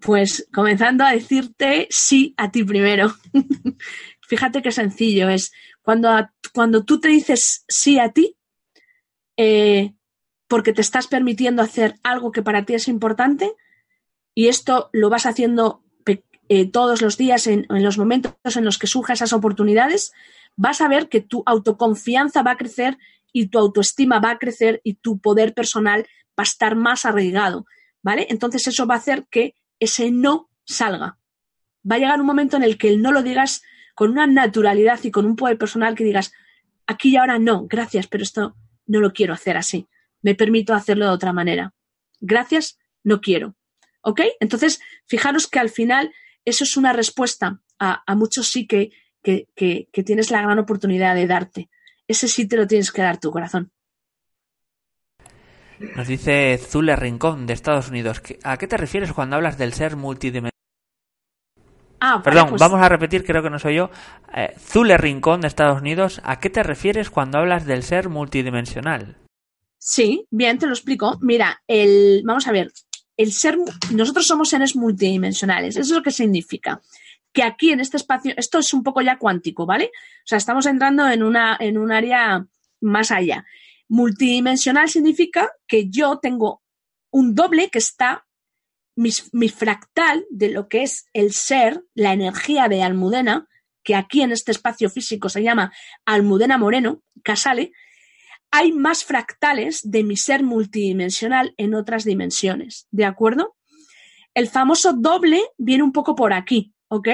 Pues comenzando a decirte sí a ti primero. Fíjate qué sencillo es. Cuando, cuando tú te dices sí a ti, eh, porque te estás permitiendo hacer algo que para ti es importante, y esto lo vas haciendo eh, todos los días, en, en, los momentos en los que surjan esas oportunidades, vas a ver que tu autoconfianza va a crecer y tu autoestima va a crecer y tu poder personal va a estar más arraigado, ¿vale? Entonces eso va a hacer que ese no salga. Va a llegar un momento en el que el no lo digas con una naturalidad y con un poder personal que digas, aquí y ahora no, gracias, pero esto no lo quiero hacer así. Me permito hacerlo de otra manera. Gracias, no quiero. ¿Ok? Entonces, fijaros que al final eso es una respuesta a, a muchos sí que, que, que, que, tienes la gran oportunidad de darte. Ese sí te lo tienes que dar tu corazón. Nos dice Zule Rincón de Estados Unidos. ¿A qué te refieres cuando hablas del ser multidimensional? Ah, Perdón, pues vamos a repetir, creo que no soy yo. Eh, Zule Rincón de Estados Unidos, ¿a qué te refieres cuando hablas del ser multidimensional? Sí, bien, te lo explico. Mira, el, vamos a ver, el ser, nosotros somos seres multidimensionales. Eso es lo que significa. Que aquí en este espacio, esto es un poco ya cuántico, ¿vale? O sea, estamos entrando en una, en un área más allá. Multidimensional significa que yo tengo un doble que está mi, mi, fractal de lo que es el ser, la energía de Almudena, que aquí en este espacio físico se llama Almudena Moreno, Casale, hay más fractales de mi ser multidimensional en otras dimensiones, ¿de acuerdo? El famoso doble viene un poco por aquí, ¿ok?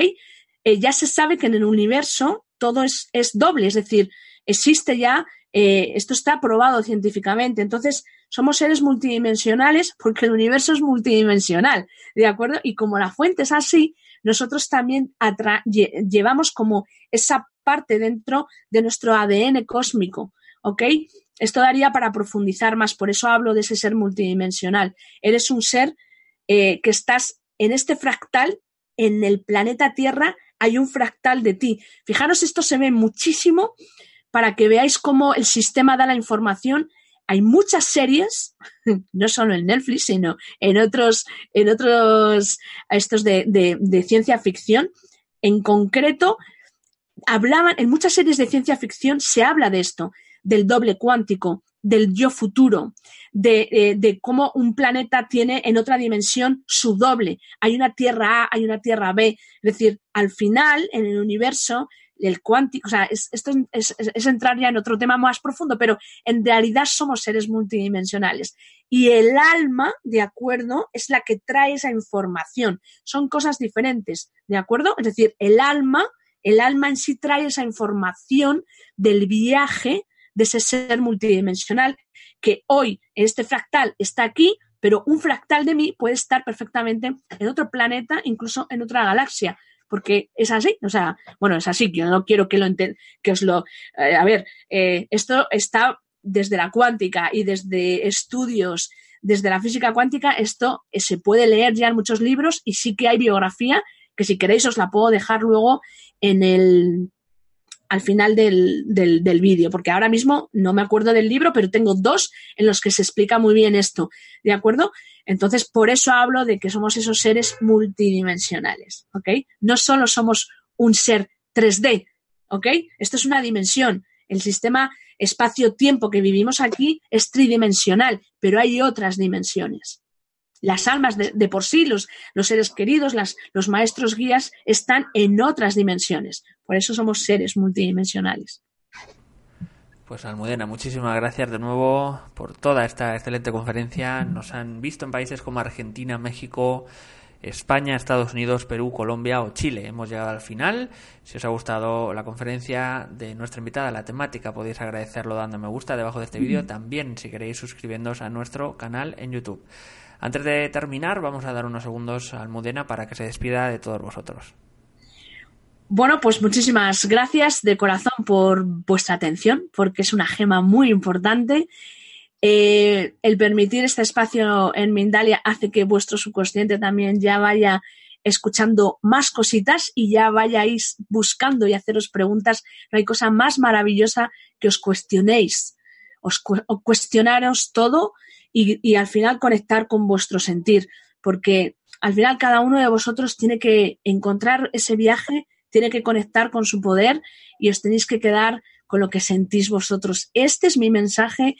Eh, ya se sabe que en el universo todo es, doble, es decir, existe ya, eh, esto está probado científicamente, entonces somos seres multidimensionales porque el universo es multidimensional, ¿de acuerdo? Y como la fuente es así, nosotros también llevamos como esa parte dentro de nuestro ADN cósmico, ¿ok? Esto daría para profundizar más, por eso hablo de ese ser multidimensional. Eres un ser eh, que estás en este fractal, en el planeta Tierra hay un fractal de ti. Fijaros, esto se ve muchísimo para que veáis cómo el sistema da la información hay muchas series, no solo en Netflix, sino en otros, en otros, estos de, de, de, ciencia ficción. En concreto, hablaban, en muchas series de ciencia ficción se habla de esto, del doble cuántico, del yo futuro, de, eh, de, cómo un planeta tiene en otra dimensión su doble. Hay una Tierra A, hay una Tierra B. Es decir, al final, en el universo, el cuántico, o sea, es, esto es, es, es, entrar ya en otro tema más profundo, pero en realidad somos seres multidimensionales. Y el alma, de acuerdo, es la que trae esa información. Son cosas diferentes, ¿de acuerdo? Es decir, el alma, el alma en sí trae esa información del viaje de ese ser multidimensional que hoy este fractal está aquí, pero un fractal de mí puede estar perfectamente en otro planeta, incluso en otra galaxia porque es así, o sea, bueno, es así, yo no quiero que lo que os lo, eh, a ver, eh, esto está desde la cuántica y desde estudios, desde la física cuántica, esto eh, se puede leer ya en muchos libros y sí que hay biografía, que si queréis os la puedo dejar luego en el, al final del, del, del vídeo, porque ahora mismo no me acuerdo del libro, pero tengo dos en los que se explica muy bien esto, ¿de acuerdo? Entonces, por eso hablo de que somos esos seres multidimensionales, ¿ok? No solo somos un ser 3D, ¿ok? Esto es una dimensión. El sistema espacio-tiempo que vivimos aquí es tridimensional, pero hay otras dimensiones. Las almas de, de por sí, los, los seres queridos, las, los maestros guías, están en otras dimensiones. Por eso somos seres multidimensionales. Pues Almudena, muchísimas gracias de nuevo por toda esta excelente conferencia. Nos han visto en países como Argentina, México, España, Estados Unidos, Perú, Colombia o Chile. Hemos llegado al final. Si os ha gustado la conferencia de nuestra invitada, la temática, podéis agradecerlo dando me gusta debajo de este vídeo. También, si queréis, suscribiéndoos a nuestro canal en YouTube. Antes de terminar, vamos a dar unos segundos a Almudena para que se despida de todos vosotros. Bueno, pues muchísimas gracias de corazón por vuestra atención, porque es una gema muy importante. Eh, el permitir este espacio en Mindalia hace que vuestro subconsciente también ya vaya escuchando más cositas y ya vayáis buscando y haceros preguntas. No hay cosa más maravillosa que os cuestionéis, os, cu os cuestionaros todo y, al final conectar con vuestro sentir, porque al final cada uno de vosotros tiene que encontrar ese viaje, tiene que conectar con su poder y os tenéis que quedar con lo que sentís vosotros. Este es mi mensaje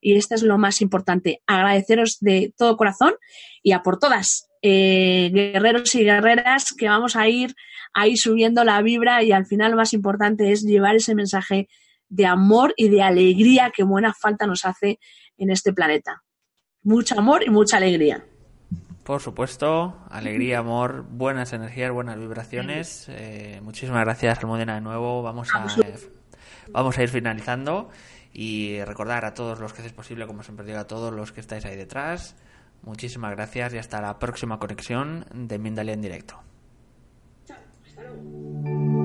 y este es lo más importante. Agradeceros de todo corazón y a por todas, eh, guerreros y guerreras, que vamos a ir ahí subiendo la vibra y al final lo más importante es llevar ese mensaje de amor y de alegría que buena falta nos hace en este planeta mucho amor y mucha alegría. Por supuesto, alegría, amor, buenas energías, buenas vibraciones. Eh, muchísimas gracias, Almudena, de nuevo. Vamos a, vamos a ir finalizando y recordar a todos los que es posible, como siempre digo, a todos los que estáis ahí detrás. Muchísimas gracias y hasta la próxima conexión de Mindalia en directo. Chao, hasta luego.